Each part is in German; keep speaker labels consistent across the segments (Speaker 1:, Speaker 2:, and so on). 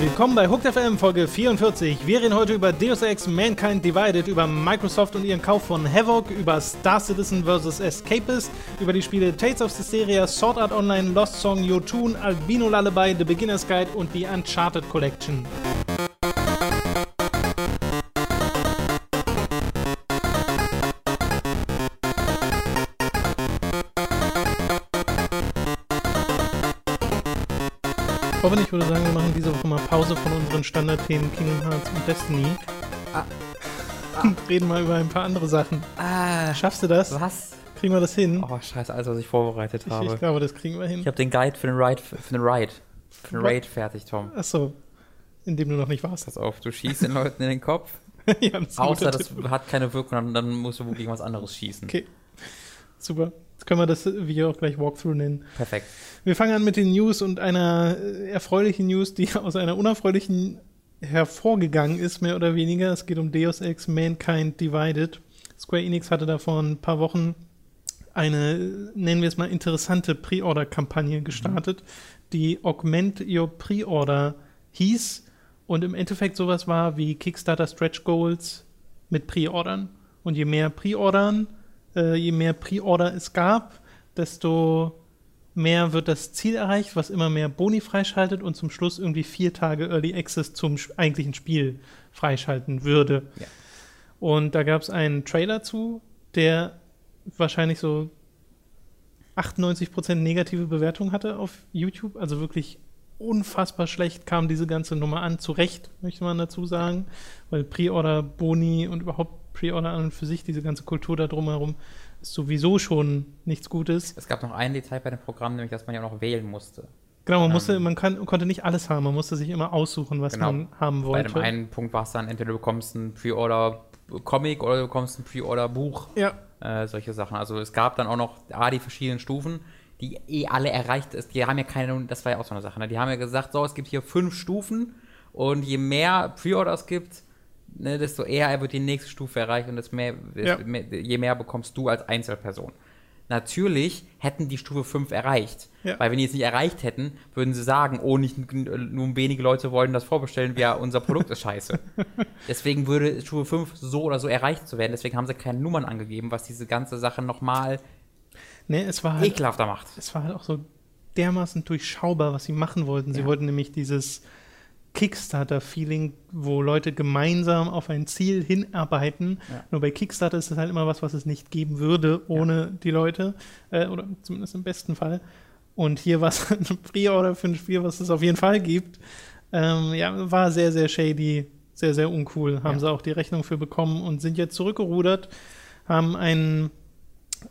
Speaker 1: Willkommen bei Hooked FM Folge 44. Wir reden heute über Deus Ex Mankind Divided, über Microsoft und ihren Kauf von Havoc, über Star Citizen vs. Escapist, über die Spiele Tales of Systeria, Sword Art Online, Lost Song, Yotun, Albino Lullaby, The Beginner's Guide und die Uncharted Collection. Robin, ich würde sagen, wir machen diese Woche mal Pause von unseren Standardthemen Kingdom Hearts und Destiny.
Speaker 2: Ah.
Speaker 1: Und reden mal über ein paar andere Sachen.
Speaker 2: Ah,
Speaker 1: Schaffst du das?
Speaker 2: was?
Speaker 1: Kriegen wir das hin?
Speaker 2: Oh, scheiße, alles, was ich vorbereitet habe.
Speaker 1: ich glaube, das kriegen wir hin.
Speaker 2: Ich habe den Guide für den Ride, für den Ride, für den? Raid fertig, Tom.
Speaker 1: Achso, indem du noch nicht warst.
Speaker 2: Pass auf, du schießt den Leuten in den Kopf,
Speaker 1: ja, das
Speaker 2: außer das
Speaker 1: Tipp.
Speaker 2: hat keine Wirkung, dann, dann musst du gegen was anderes schießen.
Speaker 1: Okay, super. Jetzt können wir das Video auch gleich Walkthrough nennen.
Speaker 2: Perfekt.
Speaker 1: Wir fangen an mit den News und einer erfreulichen News, die aus einer unerfreulichen hervorgegangen ist, mehr oder weniger. Es geht um Deus Ex Mankind Divided. Square Enix hatte da vor ein paar Wochen eine, nennen wir es mal, interessante Pre-Order-Kampagne gestartet, die Augment Your Pre-Order hieß und im Endeffekt sowas war wie Kickstarter Stretch Goals mit Pre-Ordern. Und je mehr Pre-Ordern, äh, je mehr Pre-Order es gab, desto mehr wird das Ziel erreicht, was immer mehr Boni freischaltet und zum Schluss irgendwie vier Tage Early Access zum eigentlichen Spiel freischalten würde.
Speaker 2: Ja.
Speaker 1: Und da gab es einen Trailer zu, der wahrscheinlich so 98% negative Bewertung hatte auf YouTube. Also wirklich unfassbar schlecht kam diese ganze Nummer an. Zu Recht, möchte man dazu sagen, weil Pre-Order, Boni und überhaupt Pre-Order an und für sich, diese ganze Kultur da drumherum, ist sowieso schon nichts Gutes.
Speaker 2: Es gab noch ein Detail bei dem Programm, nämlich, dass man ja auch noch wählen musste.
Speaker 1: Genau, man
Speaker 2: Ähm.
Speaker 1: musste, man kann, konnte nicht alles haben, man musste sich immer aussuchen, was
Speaker 2: Genau.
Speaker 1: man haben
Speaker 2: Bei
Speaker 1: wollte.
Speaker 2: dem einen Punkt war es dann, entweder du bekommst ein Pre-Order-Comic oder du bekommst ein Pre-Order-Buch.
Speaker 1: ja,
Speaker 2: äh, solche Sachen. Also es gab dann auch noch A, die verschiedenen Stufen, die eh alle erreicht ist. Die haben ja keine, das war ja auch so eine Sache, ne? die haben ja gesagt, so, es gibt hier fünf Stufen und je mehr Pre-Orders gibt, ne, desto eher wird die nächste Stufe erreicht und desto mehr,
Speaker 1: Ja.
Speaker 2: je mehr bekommst du als Einzelperson. Natürlich hätten die Stufe 5 erreicht.
Speaker 1: Ja.
Speaker 2: Weil wenn die es nicht erreicht hätten, würden sie sagen, oh, nicht, nur wenige Leute wollen das vorbestellen, ja, unser Produkt ist scheiße. Deswegen würde Stufe 5 so oder so erreicht zu werden. Deswegen haben sie keine Nummern angegeben, was diese ganze Sache nochmal
Speaker 1: nee, es war halt,
Speaker 2: ekelhafter macht.
Speaker 1: es war halt auch so dermaßen durchschaubar, was sie machen wollten. Sie
Speaker 2: Ja.
Speaker 1: wollten nämlich dieses Kickstarter-Feeling, wo Leute gemeinsam auf ein Ziel hinarbeiten.
Speaker 2: Ja.
Speaker 1: Nur bei Kickstarter ist es halt immer was, was es nicht geben würde ohne die Leute. Äh, oder zumindest im besten Fall. Und hier war es ein Pre-Order für ein Spiel, was es auf jeden Fall gibt. Ähm, ja, war sehr, sehr shady, sehr, sehr uncool. Haben
Speaker 2: Ja.
Speaker 1: sie auch die Rechnung für bekommen und sind jetzt zurückgerudert, haben einen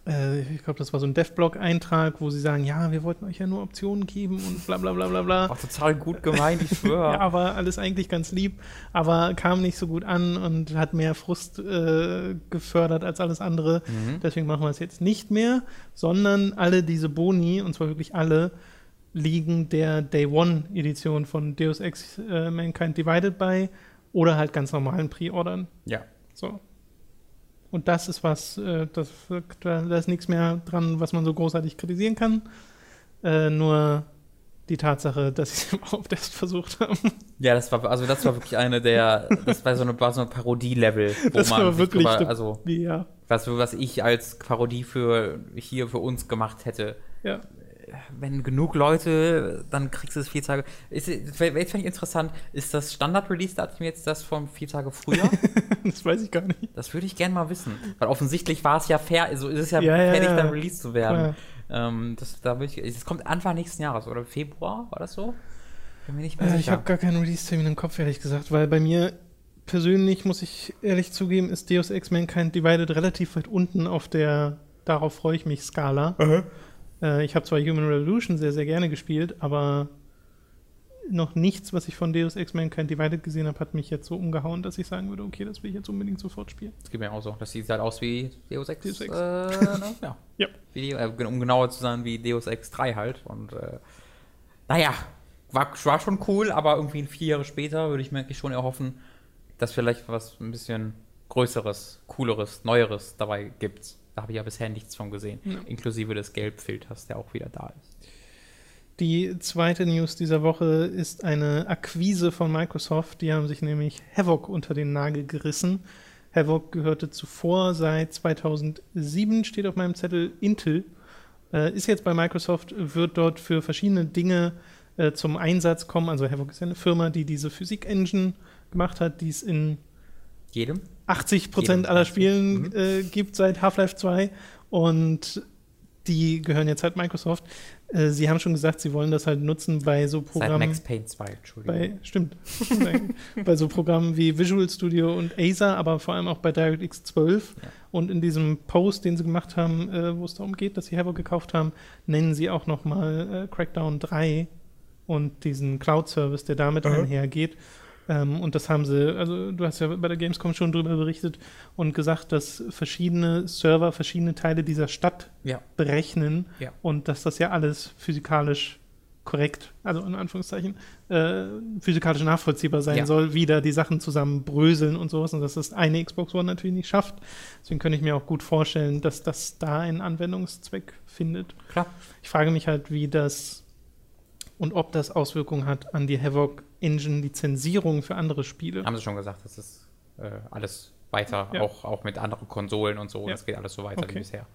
Speaker 1: äh, ich glaube, das war so ein Devblog-Eintrag, wo sie sagen, ja, wir wollten euch ja nur Optionen geben und bla bla bla bla bla.
Speaker 2: Auch total gut gemeint, ich schwöre.
Speaker 1: Ja, war alles eigentlich ganz lieb, aber kam nicht so gut an und hat mehr Frust äh, gefördert als alles andere.
Speaker 2: Mhm.
Speaker 1: Deswegen machen wir es jetzt nicht mehr, sondern alle diese Boni, und zwar wirklich alle, liegen der Day One-Edition von Deus Ex äh, Mankind Divided bei oder halt ganz normalen Pre-Ordern.
Speaker 2: Ja.
Speaker 1: So. Und das ist was, äh, das, da ist nichts mehr dran, was man so großartig kritisieren kann. Äh, nur die Tatsache, dass sie es überhaupt erst versucht haben.
Speaker 2: Ja, das war, also das war wirklich eine der, das war so eine, war so eine Parodie-Level, wo
Speaker 1: Das
Speaker 2: man
Speaker 1: war wirklich
Speaker 2: drüber, also
Speaker 1: ja.
Speaker 2: was, was ich als Parodie für hier für uns gemacht hätte.
Speaker 1: ja.
Speaker 2: Wenn genug Leute, dann kriegst du es vier Tage. Ist, jetzt fände ich interessant, ist das Standard-Release-Datum jetzt das von vier Tage früher?
Speaker 1: Das weiß ich gar nicht.
Speaker 2: das würde ich gerne mal wissen. Weil offensichtlich war es ja fair, also ist es ja,
Speaker 1: Ja, ja,
Speaker 2: fertig,
Speaker 1: ja.
Speaker 2: dann released zu werden. Ähm, das, da will ich, es kommt Anfang nächsten Jahres oder Februar, war das so? Bin mir nicht mehr
Speaker 1: Äh, ich
Speaker 2: sicher.
Speaker 1: habe gar keinen Release-Termin im Kopf, ehrlich gesagt, weil bei mir persönlich, muss ich ehrlich zugeben, ist Deus Ex Mankind Divided relativ weit unten auf der Darauf freue ich mich Skala. Äh, ich habe zwar Human Revolution sehr, sehr gerne gespielt, aber noch nichts, was ich von Deus Ex Mankind Divided gesehen habe, hat mich jetzt so umgehauen, dass ich sagen würde, okay, das will ich jetzt unbedingt sofort spielen.
Speaker 2: Das geht mir auch so. Das sieht halt aus wie Deus Ex.
Speaker 1: Deus Ex.
Speaker 2: Äh, ne? ja.
Speaker 1: Ja.
Speaker 2: Wie, äh, um genauer zu sein, wie Deus Ex 3 halt. Und äh, naja, war, war schon cool, aber irgendwie vier Jahre später würde ich mir eigentlich schon erhoffen, dass vielleicht was ein bisschen Größeres, Cooleres, Neueres dabei gibt. Da habe ich ja bisher nichts von gesehen.
Speaker 1: Ja.
Speaker 2: Inklusive des Gelbfilters, der auch wieder da ist.
Speaker 1: Die zweite News dieser Woche ist eine Akquise von Microsoft. Die haben sich nämlich Havoc unter den Nagel gerissen. Havoc gehörte zuvor seit 2007, steht auf meinem Zettel, Intel. Äh, ist jetzt bei Microsoft, wird dort für verschiedene Dinge äh, zum Einsatz kommen. Also Havoc ist ja eine Firma, die diese Physik-Engine gemacht hat, die es in
Speaker 2: Jedem?
Speaker 1: 80 Prozent aller. Spielen
Speaker 2: Mhm.
Speaker 1: äh, gibt seit Half-Life 2 und die gehören jetzt halt Microsoft. Äh, sie haben schon gesagt, sie wollen das halt nutzen bei so
Speaker 2: Seit
Speaker 1: Programmen.
Speaker 2: Max Payne 2, Entschuldigung.
Speaker 1: Bei, stimmt. bei so Programmen wie Visual Studio und Acer, aber vor allem auch bei DirectX 12.
Speaker 2: Ja.
Speaker 1: Und in diesem Post, den sie gemacht haben, äh, wo es darum geht, dass sie Havoc gekauft haben, nennen sie auch nochmal äh, Crackdown 3 und diesen Cloud-Service, der damit
Speaker 2: Mhm.
Speaker 1: einhergeht. Ähm, und das haben sie, also du hast ja bei der Gamescom schon drüber berichtet und gesagt, dass verschiedene Server verschiedene Teile dieser Stadt
Speaker 2: ja.
Speaker 1: berechnen
Speaker 2: Ja.
Speaker 1: und dass das ja alles physikalisch korrekt, also in Anführungszeichen, äh, physikalisch nachvollziehbar sein
Speaker 2: Ja.
Speaker 1: soll, wie da die Sachen zusammen bröseln und sowas und dass das eine Xbox One natürlich nicht schafft. Deswegen könnte ich mir auch gut vorstellen, dass das da einen Anwendungszweck findet.
Speaker 2: Klar.
Speaker 1: Ich frage mich halt, wie das und ob das Auswirkungen hat an die Havoc Engine Lizenzierung für andere Spiele.
Speaker 2: Haben sie schon gesagt, das ist äh, alles weiter,
Speaker 1: Ja.
Speaker 2: auch, auch mit anderen Konsolen und so.
Speaker 1: Ja.
Speaker 2: Das geht alles so weiter
Speaker 1: Okay.
Speaker 2: wie bisher.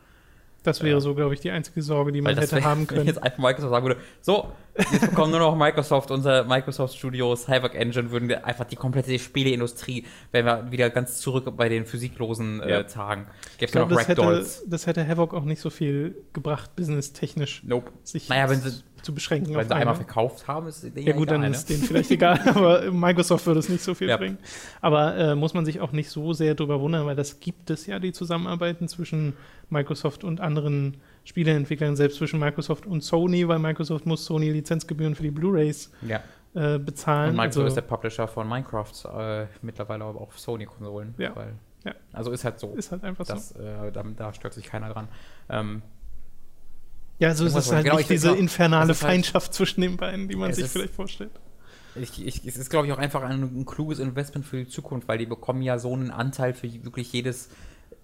Speaker 1: Das wäre
Speaker 2: Ja.
Speaker 1: so, glaube ich, die einzige Sorge, die man hätte
Speaker 2: wär-
Speaker 1: haben
Speaker 2: Wenn
Speaker 1: können.
Speaker 2: jetzt einfach Microsoft sagen würde, so, jetzt bekommen nur noch Microsoft, unser Microsoft Studios, Havoc Engine, würden wir einfach die komplette Spieleindustrie, wenn wir wieder ganz zurück bei den physiklosen äh,
Speaker 1: Ja.
Speaker 2: Tagen. Gäbe
Speaker 1: glaube,
Speaker 2: noch
Speaker 1: das hätte, das hätte Havoc auch nicht so viel gebracht, businesstechnisch,
Speaker 2: Nope.
Speaker 1: sich
Speaker 2: Naja, wenn sie,
Speaker 1: zu beschränken. auf
Speaker 2: sie einmal verkauft haben, ist denen
Speaker 1: Ja gut, dann
Speaker 2: egal,
Speaker 1: ist
Speaker 2: ne?
Speaker 1: denen vielleicht egal, aber Microsoft würde es nicht so viel
Speaker 2: Ja.
Speaker 1: bringen. Aber äh, muss man sich auch nicht so sehr drüber wundern, weil das gibt es ja, die Zusammenarbeiten zwischen Microsoft und anderen Spieleentwicklern, selbst zwischen Microsoft und Sony, weil Microsoft muss Sony Lizenzgebühren für die Blu-Rays
Speaker 2: Ja.
Speaker 1: äh, bezahlen.
Speaker 2: Und Microsoft
Speaker 1: Also,
Speaker 2: ist der Publisher von Minecraft, äh, mittlerweile aber auch Sony-Konsolen.
Speaker 1: Ja.
Speaker 2: Weil,
Speaker 1: Ja.
Speaker 2: Also ist halt so.
Speaker 1: ist halt einfach so.
Speaker 2: Das, äh, da, da stört sich keiner dran. Ähm,
Speaker 1: Ja, also es
Speaker 2: Irgendwas
Speaker 1: ist halt
Speaker 2: genau,
Speaker 1: nicht
Speaker 2: ich
Speaker 1: diese
Speaker 2: glaub,
Speaker 1: infernale
Speaker 2: es halt-
Speaker 1: Feindschaft zwischen den beiden, die man
Speaker 2: Es
Speaker 1: sich
Speaker 2: ist-
Speaker 1: vielleicht vorstellt.
Speaker 2: ich, ich, es ist, glaube ich, auch einfach ein, ein kluges Investment für die Zukunft, weil die bekommen ja so einen Anteil für wirklich jedes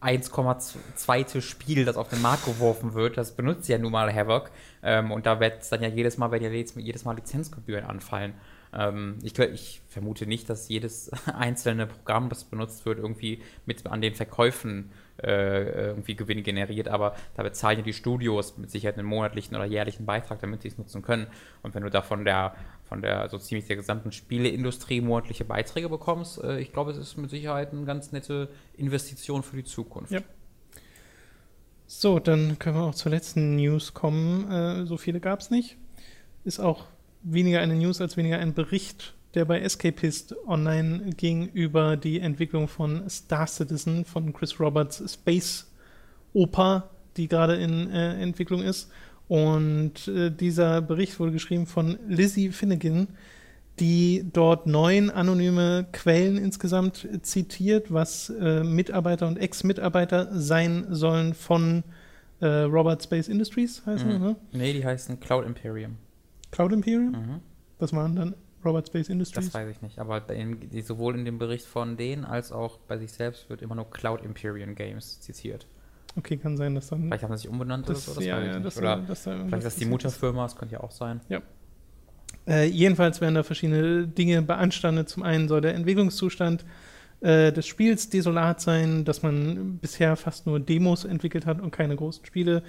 Speaker 2: 1,2. Spiel, das auf den Markt geworfen wird. Das benutzt ja nun mal Havoc. Ähm, und da wird es dann ja jedes Mal, werden ja jedes, jedes Mal Lizenzgebühren anfallen. Ähm, ich, ich vermute nicht, dass jedes einzelne Programm, das benutzt wird, irgendwie mit an den Verkäufen äh, irgendwie Gewinn generiert, aber da bezahlen ja die Studios mit Sicherheit einen monatlichen oder jährlichen Beitrag, damit sie es nutzen können. Und wenn du da von der, von der so ziemlich der gesamten Spieleindustrie monatliche Beiträge bekommst, äh, ich glaube, es ist mit Sicherheit eine ganz nette Investition für die Zukunft.
Speaker 1: Ja. So, dann können wir auch zur letzten News kommen. Äh, so viele gab es nicht. Ist auch weniger eine News als weniger ein Bericht, der bei Escapist online ging über die Entwicklung von Star Citizen von Chris Roberts Space Oper, die gerade in äh, Entwicklung ist. Und äh, dieser Bericht wurde geschrieben von Lizzie Finnegan, die dort neun anonyme Quellen insgesamt zitiert, was äh, Mitarbeiter und Ex-Mitarbeiter sein sollen von äh, Robert Space Industries, heißt
Speaker 2: Mhm.
Speaker 1: ne?
Speaker 2: Nee, die heißen Cloud Imperium.
Speaker 1: Cloud Imperium?
Speaker 2: Mhm.
Speaker 1: Das waren dann Robert Space Industries.
Speaker 2: Das weiß ich nicht, aber in, sowohl in dem Bericht von denen als auch bei sich selbst wird immer nur Cloud Imperium Games zitiert.
Speaker 1: Okay, kann sein, dass dann.
Speaker 2: Vielleicht haben sie sich umbenannt
Speaker 1: das,
Speaker 2: oder so, das
Speaker 1: ja,
Speaker 2: weiß ich
Speaker 1: ja,
Speaker 2: nicht.
Speaker 1: dass,
Speaker 2: oder
Speaker 1: dass da
Speaker 2: vielleicht
Speaker 1: irgendwas
Speaker 2: ist das die. Mutterfirma, das könnte ja auch sein.
Speaker 1: Äh, jedenfalls werden da verschiedene Dinge beanstandet. Zum einen soll der Entwicklungszustand äh, des Spiels desolat sein, dass man bisher fast nur Demos entwickelt hat und keine großen Spiele.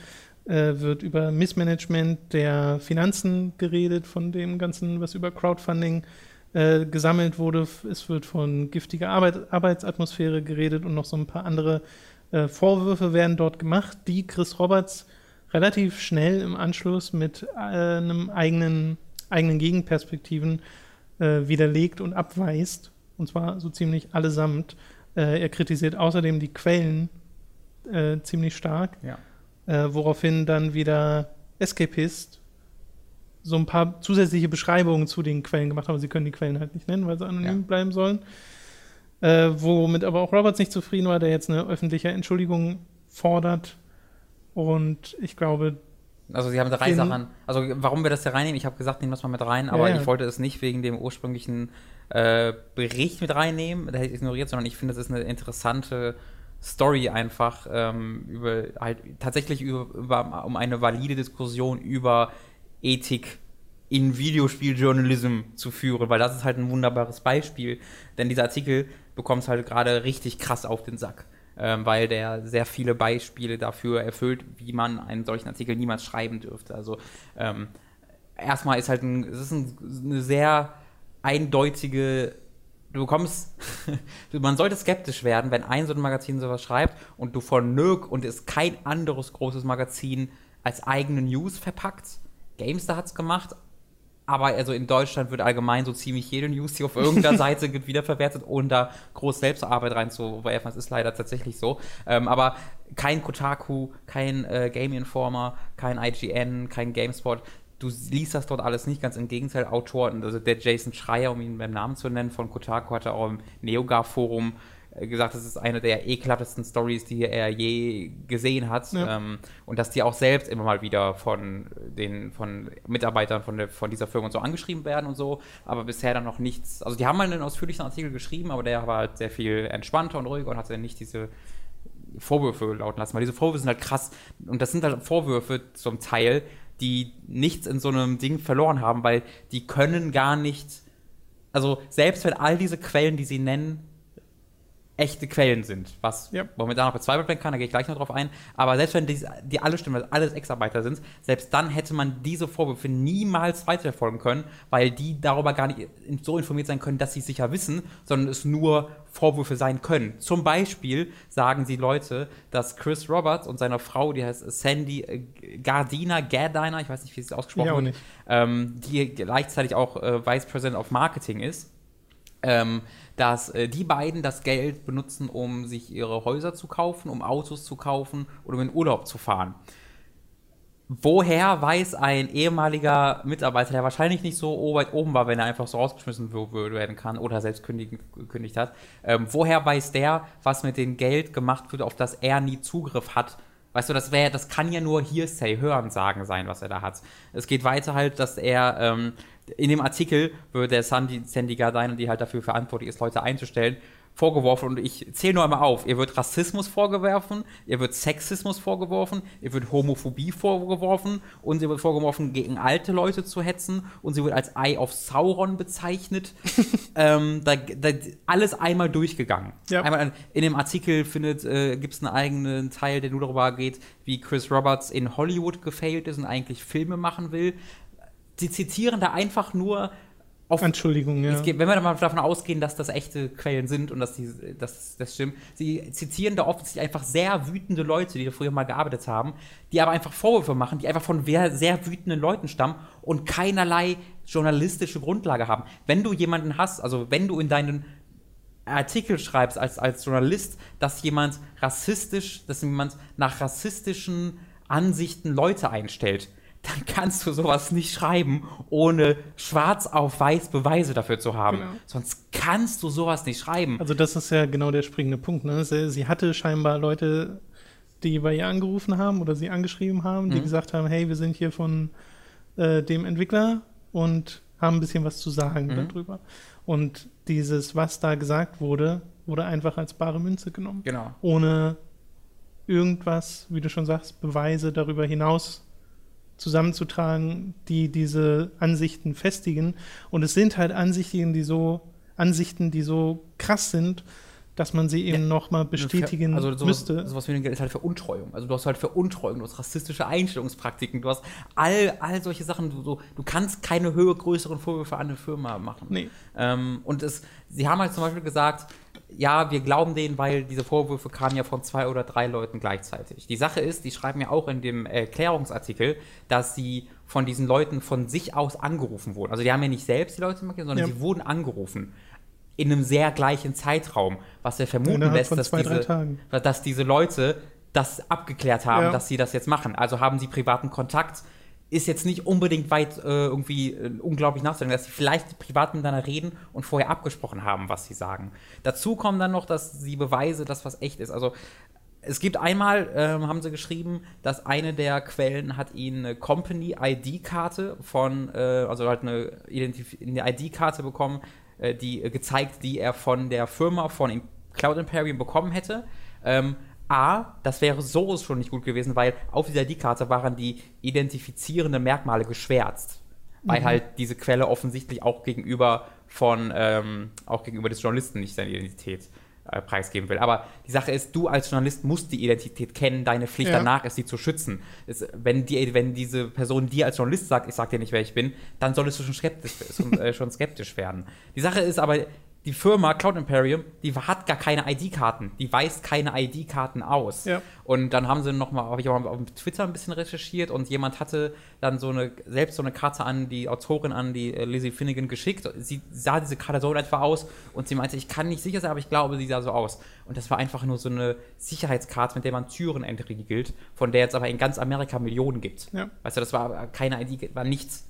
Speaker 1: Äh, wird über Missmanagement der Finanzen geredet, von dem Ganzen, was über Crowdfunding äh, gesammelt wurde. Es wird von giftiger Arbeit, Arbeitsatmosphäre geredet und noch so ein paar andere äh, Vorwürfe werden dort gemacht, die Chris Roberts relativ schnell im Anschluss mit äh, einem eigenen, eigenen Gegenperspektiven äh, widerlegt und abweist. Und zwar so ziemlich allesamt. Er kritisiert außerdem die Quellen ziemlich stark,
Speaker 2: Ja.
Speaker 1: Äh, woraufhin dann wieder Escapist so ein paar zusätzliche Beschreibungen zu den Quellen gemacht haben. Sie können die Quellen halt nicht nennen, weil sie anonym
Speaker 2: Ja.
Speaker 1: bleiben sollen. Äh, womit aber auch Roberts nicht zufrieden war, der jetzt eine öffentliche Entschuldigung fordert. Und ich glaube,
Speaker 2: Also sie haben drei Sachen. Also warum wir das hier reinnehmen, ich habe gesagt, nehmen wir es mal mit rein,
Speaker 1: Ja,
Speaker 2: aber
Speaker 1: ja.
Speaker 2: ich wollte es nicht wegen dem ursprünglichen äh, Bericht mit reinnehmen, da hätte ich ignoriert, sondern ich finde, das ist eine interessante Story einfach ähm, über halt tatsächlich über, über um eine valide Diskussion über Ethik in Videospieljournalism zu führen, weil das ist halt ein wunderbares Beispiel, denn dieser Artikel bekommt es halt gerade richtig krass auf den Sack, ähm, weil der sehr viele Beispiele dafür erfüllt, wie man einen solchen Artikel niemals schreiben dürfte. Also ähm, erstmal ist halt ein, es ist ein, eine sehr eindeutige du bekommst, man sollte skeptisch werden, wenn ein so ein Magazin sowas schreibt und du von Nirk und es kein anderes großes Magazin als eigene News verpackt. GameStar hat es gemacht, aber also in Deutschland wird allgemein so ziemlich jede News, die auf irgendeiner Seite gibt, wiederverwertet, ohne da groß Selbstarbeit reinzuwerfen. Das ist leider tatsächlich so. Ähm, aber kein Kotaku, kein äh, Game Informer, kein IGN, kein GameSpot. Du liest das dort alles nicht, ganz im Gegenteil. Autoren, also der Jason Schreier, um ihn beim Namen zu nennen, von Kotaku hatte auch im NeoGAF-Forum äh, gesagt, das ist eine der ekelhaftesten Stories, die er je gesehen hat. Ja. Ähm, und dass die auch selbst immer mal wieder von den von Mitarbeitern von, der, von dieser Firma und so angeschrieben werden und so, aber bisher dann noch nichts. Also die haben mal einen ausführlichen Artikel geschrieben, aber der war halt sehr viel entspannter und ruhiger und hatte nicht diese Vorwürfe lauten lassen. Weil diese Vorwürfe sind halt krass. Und das sind halt Vorwürfe zum Teil, die nichts in so einem Ding verloren haben, weil die können gar nicht. Also selbst wenn all diese Quellen, die sie nennen, echte Quellen sind, was ja. momentan noch bezweifelt werden kann, da gehe ich gleich noch drauf ein. Aber selbst wenn die, die alle stimmen, weil alles Ex-Arbeiter sind, selbst dann hätte man diese Vorwürfe niemals weiterverfolgen können, weil die darüber gar nicht so informiert sein können, dass sie sicher wissen, sondern es nur Vorwürfe sein können. Zum Beispiel sagen sie Leute, dass Chris Roberts und seine Frau, die heißt Sandy äh, Gardiner, Gardiner, ich weiß nicht, wie sie ausgesprochen wird, ähm, die gleichzeitig auch äh, Vice President of Marketing ist, ähm, dass äh, die beiden das Geld benutzen, um sich ihre Häuser zu kaufen, um Autos zu kaufen oder um in Urlaub zu fahren. Woher weiß ein ehemaliger Mitarbeiter, der wahrscheinlich nicht so weit oben war, wenn er einfach so rausgeschmissen werden kann oder selbst gekündigt hat, ähm, woher weiß der, was mit dem Geld gemacht wird, auf das er nie Zugriff hat? Weißt du, das wäre, das kann ja nur Hearsay, Hören sagen sein, was er da hat. Es geht weiter halt, dass er ähm, in dem Artikel wird der Sandy, Sandy Gardiner, die halt dafür verantwortlich ist, Leute einzustellen, vorgeworfen und ich zähle nur einmal auf. Ihr wird Rassismus vorgeworfen, ihr wird Sexismus vorgeworfen, ihr wird Homophobie vorgeworfen und sie wird vorgeworfen, gegen alte Leute zu hetzen und sie wird als Eye of Sauron bezeichnet. ähm, da, da, alles einmal durchgegangen. Ja. Einmal in dem Artikel findet, äh, gibt es einen eigenen Teil, der nur darüber geht, wie Chris Roberts in Hollywood gefailt ist und eigentlich Filme machen will sie zitieren da einfach nur
Speaker 1: auf, Entschuldigung, ja.
Speaker 2: Geht, wenn wir mal davon ausgehen, dass das echte Quellen sind und dass die, dass, das stimmt, sie zitieren da offensichtlich einfach sehr wütende Leute, die da früher mal gearbeitet haben, die aber einfach Vorwürfe machen, die einfach von sehr wütenden Leuten stammen und keinerlei journalistische Grundlage haben. Wenn du jemanden hast, also wenn du in deinen Artikel schreibst als, als Journalist, dass jemand rassistisch, dass jemand nach rassistischen Ansichten Leute einstellt, dann kannst du sowas nicht schreiben, ohne schwarz auf weiß Beweise dafür zu haben. Genau. Sonst kannst du sowas nicht schreiben.
Speaker 1: Also das ist ja genau der springende Punkt. Ne? Sie, sie, hatte scheinbar Leute, die bei ihr angerufen haben oder sie angeschrieben haben, die mhm. gesagt haben, hey, wir sind hier von äh, dem Entwickler und haben ein bisschen was zu sagen mhm. darüber. Und dieses, was da gesagt wurde, wurde einfach als bare Münze genommen.
Speaker 2: Genau.
Speaker 1: Ohne irgendwas, wie du schon sagst, Beweise darüber hinaus zusammenzutragen, die diese Ansichten festigen. Und es sind halt Ansichten, die so, Ansichten, die so krass sind, dass man sie eben ja. nochmal bestätigen
Speaker 2: also sowas,
Speaker 1: müsste.
Speaker 2: Sowas wie ist halt Veruntreuung. Also du hast halt Veruntreuung, du hast rassistische Einstellungspraktiken, du hast all, all solche Sachen. Du, du, du kannst keine höher größeren Vorwürfe an eine Firma machen.
Speaker 1: Nee.
Speaker 2: Ähm, und es, sie haben halt zum Beispiel gesagt, ja, wir glauben denen, weil diese Vorwürfe kamen ja von zwei oder drei Leuten gleichzeitig. Die Sache ist, die schreiben ja auch in dem Erklärungsartikel, dass sie von diesen Leuten von sich aus angerufen wurden. Also die haben ja nicht selbst die Leute markiert, sondern ja. sie wurden angerufen. In einem sehr gleichen Zeitraum, was ja vermuten lässt, dass, zwei, diese, dass diese Leute das abgeklärt haben, ja. dass sie das jetzt machen. Also haben sie privaten Kontakt ist jetzt nicht unbedingt weit äh, irgendwie äh, unglaublich nachzudenken, dass sie vielleicht privat miteinander reden und vorher abgesprochen haben, was sie sagen. Dazu kommen dann noch, dass sie Beweise, dass was echt ist. Also es gibt einmal, äh, haben sie geschrieben, dass eine der Quellen hat ihnen eine Company-ID-Karte von, äh, also halt eine, eine ID-Karte bekommen, äh, die gezeigt, die er von der Firma, von Cloud Imperium bekommen hätte Ähm, A, das wäre so schon nicht gut gewesen, weil auf dieser ID-Karte waren die identifizierenden Merkmale geschwärzt. Weil
Speaker 1: Mhm.
Speaker 2: halt diese Quelle offensichtlich auch gegenüber von, ähm, auch gegenüber des Journalisten nicht seine Identität äh, preisgeben will. Aber die Sache ist, du als Journalist musst die Identität kennen, deine Pflicht
Speaker 1: Ja.
Speaker 2: danach ist, sie zu schützen. Es, wenn, die, wenn diese Person dir als Journalist sagt, ich sag dir nicht, wer ich bin, dann solltest du schon skeptisch, äh, schon skeptisch werden. Die Sache ist aber, die Firma Cloud Imperium, die hat gar keine ID-Karten. Die weist keine ID-Karten aus.
Speaker 1: Ja.
Speaker 2: Und dann haben sie nochmal, habe ich auch auf Twitter ein bisschen recherchiert und jemand hatte dann so eine, selbst so eine Karte an die Autorin, an die äh, Lizzie Finnegan geschickt. Sie sah diese Karte so in etwa aus und sie meinte, ich kann nicht sicher sein, aber ich glaube, sie sah so aus. Und das war einfach nur so eine Sicherheitskarte, mit der man Türen entriegelt, von der jetzt aber in ganz Amerika Millionen gibt.
Speaker 1: Ja.
Speaker 2: Weißt du, das war keine ID, war nichts.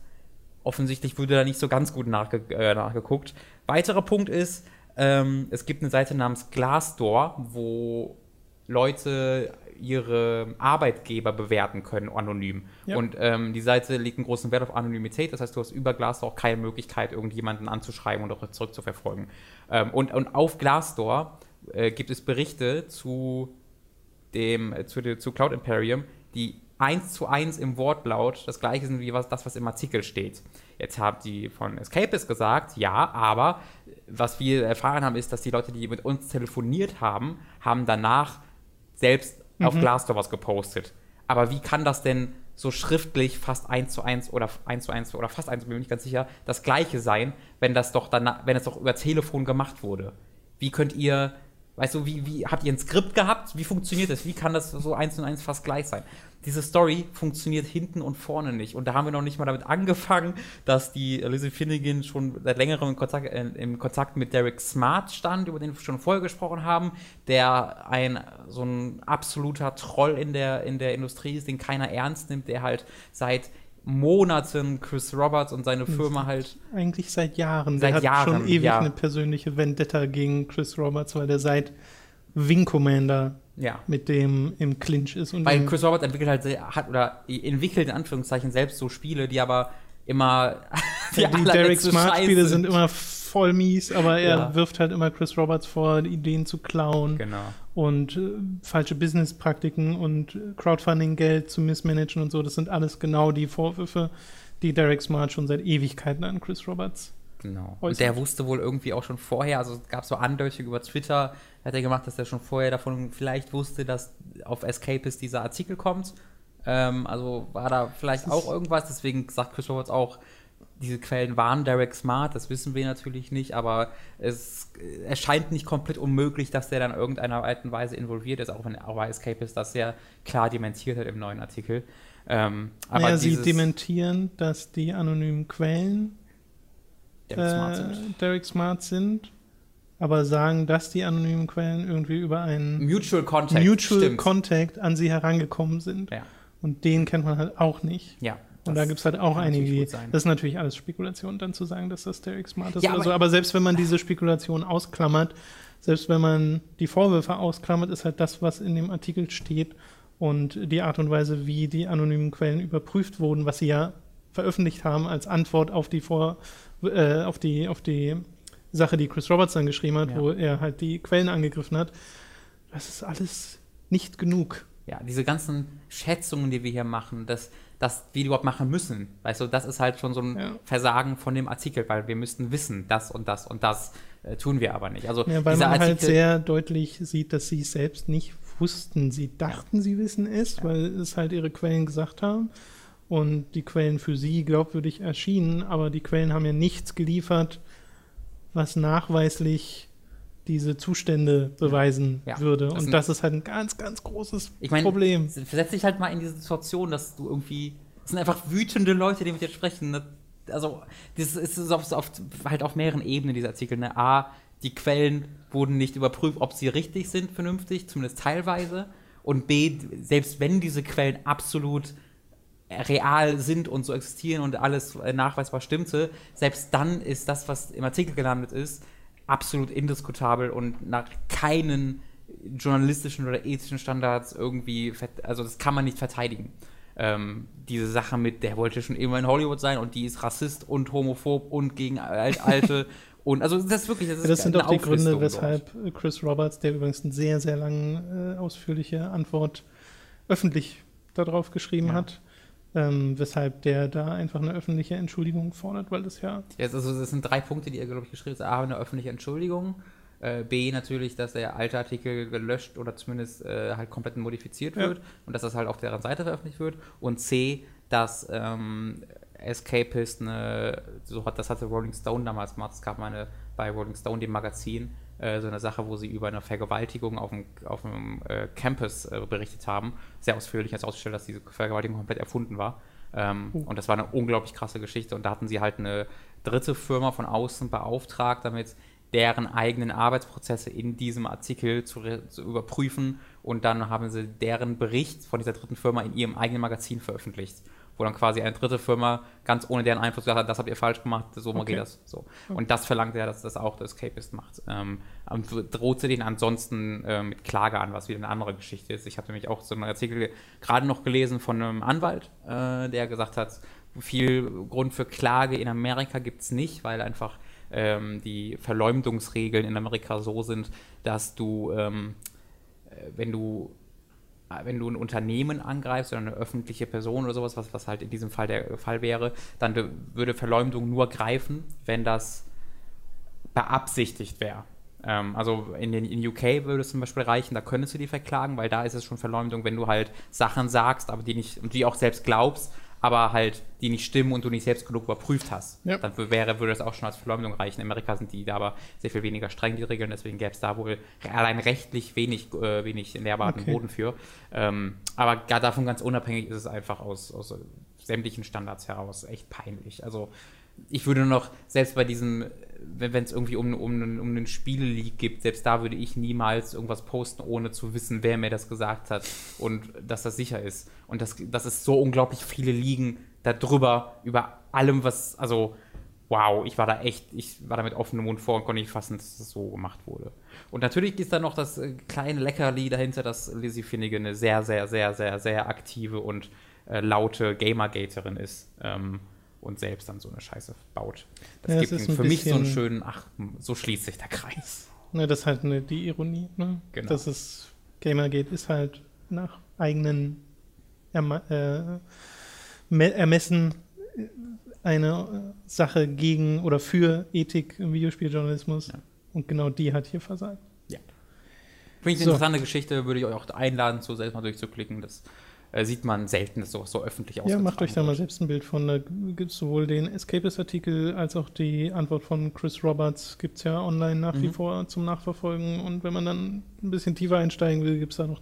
Speaker 2: Offensichtlich wurde da nicht so ganz gut nachge äh, nachgeguckt. Weiterer Punkt ist, ähm, es gibt eine Seite namens Glassdoor, wo Leute ihre Arbeitgeber bewerten können, anonym.
Speaker 1: Ja.
Speaker 2: Und ähm, die Seite legt einen großen Wert auf Anonymität. Das heißt, du hast über Glassdoor auch keine Möglichkeit, irgendjemanden anzuschreiben und auch zurückzuverfolgen. Ähm, und, und auf Glassdoor äh, gibt es Berichte zu dem, zu, zu Cloud Imperium, die eins zu eins im Wortlaut das gleiche sind wie was, das, was im Artikel steht. Jetzt haben die von Escapist gesagt, ja, aber was wir erfahren haben, ist, dass die Leute, die mit uns telefoniert haben, haben danach selbst auf Glassdoor was gepostet. Aber wie kann das denn so schriftlich fast eins zu eins oder eins zu eins oder fast eins, bin mir nicht ganz sicher, das gleiche sein, wenn das doch dann, wenn es doch über Telefon gemacht wurde? Wie könnt ihr, weißt du, wie, wie habt ihr ein Skript gehabt? Wie funktioniert das? Wie kann das so eins und eins fast gleich sein? Diese Story funktioniert hinten und vorne nicht. Und da haben wir noch nicht mal damit angefangen, dass die Lizzie Finnegan schon seit längerem in Kontakt, äh, im Kontakt mit Derek Smart stand, über den wir schon vorher gesprochen haben, der ein so ein absoluter Troll in der, in der Industrie ist, den keiner ernst nimmt, der halt seit Monaten Chris Roberts und seine Firma halt
Speaker 1: Eigentlich seit Jahren.
Speaker 2: Seit
Speaker 1: der hat
Speaker 2: Jahren,
Speaker 1: schon ewig
Speaker 2: ja.
Speaker 1: eine persönliche Vendetta gegen Chris Roberts, weil der seit Wing Commander
Speaker 2: ja,
Speaker 1: mit dem im Clinch ist. Und
Speaker 2: Weil Chris Roberts entwickelt halt, hat oder entwickelt in Anführungszeichen selbst so Spiele, die aber immer
Speaker 1: die, Derek
Speaker 2: allerletzte
Speaker 1: Smart
Speaker 2: Scheiße
Speaker 1: Spiele sind immer voll mies, aber er
Speaker 2: Ja.
Speaker 1: wirft halt immer Chris Roberts vor, Ideen zu klauen
Speaker 2: Genau.
Speaker 1: und äh, falsche Businesspraktiken und Crowdfunding-Geld zu missmanagen und so. Das sind alles genau die Vorwürfe, die Derek Smart schon seit Ewigkeiten an Chris Roberts.
Speaker 2: Genau. Und der wusste wohl irgendwie auch schon vorher, also es gab so Andeutungen über Twitter, hat er gemacht, dass er schon vorher davon vielleicht wusste, dass auf Escapist dieser Artikel kommt. Ähm, also war da vielleicht auch irgendwas, deswegen sagt Chris Roberts auch, diese Quellen waren Derek Smart, das wissen wir natürlich nicht, aber es äh, erscheint nicht komplett unmöglich, dass der dann in irgendeiner Art und Weise involviert ist, auch wenn auch bei Escapist das sehr klar dementiert hat im neuen Artikel. Ähm, aber
Speaker 1: naja, sie dementieren, dass die anonymen Quellen
Speaker 2: Derek Smart
Speaker 1: äh,
Speaker 2: sind.
Speaker 1: Derek Smart sind, aber sagen, dass die anonymen Quellen irgendwie über einen
Speaker 2: Mutual Contact.
Speaker 1: Mutual
Speaker 2: stimmt.
Speaker 1: Contact an sie herangekommen sind.
Speaker 2: ja.
Speaker 1: Und den kennt man halt auch nicht.
Speaker 2: ja.
Speaker 1: Und da gibt es halt auch einige, das ist natürlich alles Spekulation, dann zu sagen, dass das Derek Smart ist
Speaker 2: Ja,
Speaker 1: oder
Speaker 2: aber-
Speaker 1: so. Aber selbst wenn man diese Spekulation ausklammert, selbst wenn man die Vorwürfe ausklammert, ist halt das, was in dem Artikel steht und die Art und Weise, wie die anonymen Quellen überprüft wurden, was sie ja veröffentlicht haben als Antwort auf die Vor äh, auf die auf die Sache, die Chris Roberts dann geschrieben hat,
Speaker 2: Ja.
Speaker 1: wo er halt die Quellen angegriffen hat. Das ist alles nicht genug.
Speaker 2: ja, diese ganzen Schätzungen, die wir hier machen, das, das wir überhaupt machen müssen, weißt du, das ist halt schon so ein
Speaker 1: Ja.
Speaker 2: Versagen von dem Artikel, weil wir müssten wissen, das und das und das äh, tun wir aber nicht. Also
Speaker 1: Ja, weil
Speaker 2: dieser
Speaker 1: man halt
Speaker 2: Artikel,
Speaker 1: sehr deutlich sieht, dass sie es selbst nicht wussten. Sie dachten, sie wissen es, weil es halt ihre Quellen gesagt haben und die Quellen für sie glaubwürdig erschienen, aber die Quellen haben ja nichts geliefert, was nachweislich diese Zustände beweisen
Speaker 2: Ja.
Speaker 1: würde.
Speaker 2: Das
Speaker 1: und das ist halt ein ganz, ganz großes
Speaker 2: ich meine,
Speaker 1: Problem.
Speaker 2: versetz dich halt mal in diese Situation, dass du irgendwie, es sind einfach wütende Leute, die mit dir sprechen. Ne? Also, das ist auf, auf, halt auf mehreren Ebenen, dieser Artikel. Ne? A, die Quellen wurden nicht überprüft, ob sie richtig sind, vernünftig, zumindest teilweise. Und B, selbst wenn diese Quellen absolut real sind und so existieren und alles äh, nachweisbar stimmte, selbst dann ist das, was im Artikel gelandet ist, absolut indiskutabel und nach keinen journalistischen oder ethischen Standards irgendwie, also das kann man nicht verteidigen. Ähm, diese Sache mit, der wollte schon immer in Hollywood sein und die ist Rassist und homophob und gegen Al- Alte Und also das ist wirklich, das ist
Speaker 1: Ja, das sind auch die Gründe, weshalb Chris Roberts, der übrigens eine sehr, sehr lange, äh, ausführliche Antwort öffentlich darauf geschrieben
Speaker 2: Ja.
Speaker 1: hat, ähm, weshalb der da einfach eine öffentliche Entschuldigung fordert, weil das ja
Speaker 2: Ja, also das sind drei Punkte, die er, glaube ich, geschrieben hat. A, eine öffentliche Entschuldigung. Äh, B, natürlich, dass der alte Artikel gelöscht oder zumindest äh, halt komplett modifiziert
Speaker 1: Ja.
Speaker 2: wird und dass das halt auf deren Seite veröffentlicht wird. Und C, dass ähm, Escapist eine, so hat, das hatte Rolling Stone damals gemacht, es gab mal eine, bei Rolling Stone, dem Magazin, äh, so eine Sache, wo sie über eine Vergewaltigung auf dem, auf dem äh, Campus äh, berichtet haben. Sehr ausführlich, als ausgestellt, dass diese Vergewaltigung komplett erfunden war. Ähm, Und das war eine unglaublich krasse Geschichte. Und da hatten sie halt eine dritte Firma von außen beauftragt, damit deren eigenen Arbeitsprozesse in diesem Artikel zu, zu überprüfen. Und dann haben sie deren Bericht von dieser dritten Firma in ihrem eigenen Magazin veröffentlicht. Wo dann quasi eine dritte Firma ganz ohne deren Einfluss gesagt hat, das habt ihr falsch gemacht, so
Speaker 1: Okay.
Speaker 2: geht das. So. Und das verlangt er, dass das auch der Escapist macht. Ähm, und droht sie den ansonsten äh, mit Klage an, was wieder eine andere Geschichte ist. Ich habe nämlich auch so einen Artikel gerade noch gelesen von einem Anwalt, äh, der gesagt hat, viel Grund für Klage in Amerika gibt es nicht, weil einfach ähm, die Verleumdungsregeln in Amerika so sind, dass du, ähm, äh, wenn du wenn du ein Unternehmen angreifst oder eine öffentliche Person oder sowas, was, was halt in diesem Fall der Fall wäre, dann de- würde Verleumdung nur greifen, wenn das beabsichtigt wäre. Ähm, also in, den, in UK würde es zum Beispiel reichen, da könntest du die verklagen, weil da ist es schon Verleumdung, wenn du halt Sachen sagst, aber die nicht, und die auch selbst glaubst, aber halt die nicht stimmen und du nicht selbst genug überprüft hast.
Speaker 1: Ja.
Speaker 2: Dann wäre, würde das auch schon als Verleumdung reichen. In Amerika sind die da aber sehr viel weniger streng, die Regeln, deswegen gäbe es da wohl allein rechtlich wenig, äh, wenig nährbaren
Speaker 1: Okay.
Speaker 2: Boden für. Ähm, aber gar davon ganz unabhängig ist es einfach aus, aus sämtlichen Standards heraus echt peinlich. Also ich würde noch, selbst bei diesem, wenn es irgendwie um, um, einen- um einen Spieleleak gibt, selbst da würde ich niemals irgendwas posten, ohne zu wissen, wer mir das gesagt hat und dass das sicher ist. Und das, das ist so unglaublich viele liegen da drüber, über allem, was, also wow, ich war da echt, ich war da mit offenem Mund vor und konnte nicht fassen, dass das so gemacht wurde. Und natürlich ist da noch das äh, kleine Leckerli dahinter, dass Lizzie Finnegan eine sehr, sehr, sehr, sehr, sehr aktive und äh, laute Gamergaterin ist ähm, und selbst dann so eine Scheiße baut. Das
Speaker 1: Ja, es
Speaker 2: gibt
Speaker 1: ein
Speaker 2: für mich so einen schönen, ach, so schließt sich der Kreis.
Speaker 1: Ne, das ist halt ne, die Ironie, ne?
Speaker 2: Genau.
Speaker 1: Das ist, Gamergate ist halt nach eigenen Erma äh, Me- Ermessen eine äh, Sache gegen oder für Ethik im Videospieljournalismus.
Speaker 2: Ja.
Speaker 1: Und genau die hat hier versagt.
Speaker 2: Finde ich eine
Speaker 1: So.
Speaker 2: interessante Geschichte, würde ich euch auch einladen, so selbst mal durchzuklicken. Das äh, sieht man selten, sowas so öffentlich
Speaker 1: Ja,
Speaker 2: ausgetragen
Speaker 1: macht euch da mal selbst ein Bild von. Da gibt es sowohl den Escapist-Artikel als auch die Antwort von Chris Roberts. Gibt es ja online nach wie
Speaker 2: Mhm.
Speaker 1: vor zum Nachverfolgen. Und wenn man dann ein bisschen tiefer einsteigen will, gibt es da noch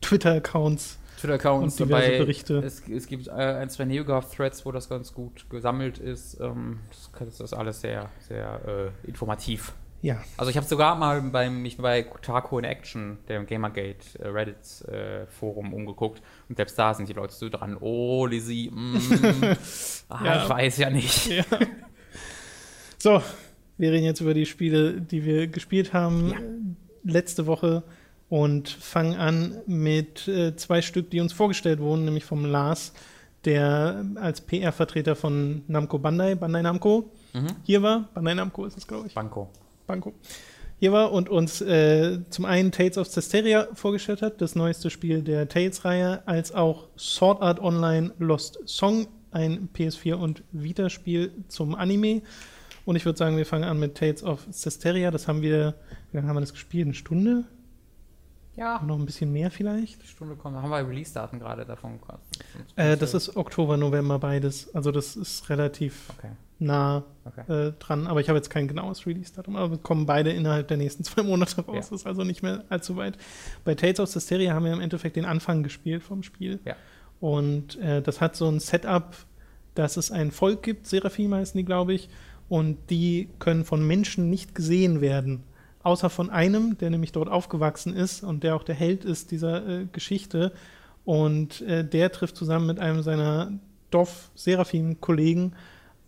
Speaker 1: Twitter-Accounts
Speaker 2: Twitter-Accounts
Speaker 1: und diverse
Speaker 2: dabei.
Speaker 1: Berichte.
Speaker 2: Es, es gibt äh, ein, zwei NeoGAF-Threads, wo das ganz gut gesammelt ist. Ähm, das, das ist alles sehr, sehr äh, informativ.
Speaker 1: Ja,
Speaker 2: Also ich habe sogar mal beim, mich bei Kotaku in Action, dem Gamergate äh, Reddit äh, Forum umgeguckt und selbst da sind die Leute so dran, oh Lizzie, mm, ah,
Speaker 1: Ja.
Speaker 2: ich weiß ja nicht.
Speaker 1: Ja. So, wir reden jetzt über die Spiele, die wir gespielt haben
Speaker 2: Ja.
Speaker 1: letzte Woche und fangen an mit äh, zwei Stück, die uns vorgestellt wurden, nämlich vom Lars, der als PR-Vertreter von Namco Bandai, Bandai Namco,
Speaker 2: Mhm.
Speaker 1: hier war. Bandai Namco ist es, glaube ich.
Speaker 2: Banco.
Speaker 1: Banco. Hier war und uns äh, zum einen Tales of Cesteria vorgestellt hat, das neueste Spiel der Tales-Reihe, als auch Sword Art Online Lost Song, ein PS4 und Vita-Spiel zum Anime. Und ich würde sagen, wir fangen an mit Tales of Cesteria. Das haben wir, wie lange haben wir das gespielt? Eine Stunde?
Speaker 2: Ja,
Speaker 1: Noch ein bisschen mehr vielleicht?
Speaker 2: die Stunde kommt. Haben wir Release-Daten gerade davon?
Speaker 1: Äh, das ist Oktober, November beides. Also das ist relativ
Speaker 2: Okay,
Speaker 1: nah
Speaker 2: okay.
Speaker 1: äh, dran, aber ich habe jetzt kein genaues Release-Datum, aber wir kommen beide innerhalb der nächsten zwei Monate raus.
Speaker 2: Ja.
Speaker 1: Das ist also nicht mehr allzu weit. Bei Tales of Hysteria haben wir im Endeffekt den Anfang gespielt vom Spiel.
Speaker 2: Ja.
Speaker 1: Und äh, das hat so ein Setup, dass es ein Volk gibt, Seraphim heißen die, glaube ich, und die können von Menschen nicht gesehen werden. Außer von einem, der nämlich dort aufgewachsen ist und der auch der Held ist dieser äh, Geschichte. Und äh, der trifft zusammen mit einem seiner Dorf-Seraphim-Kollegen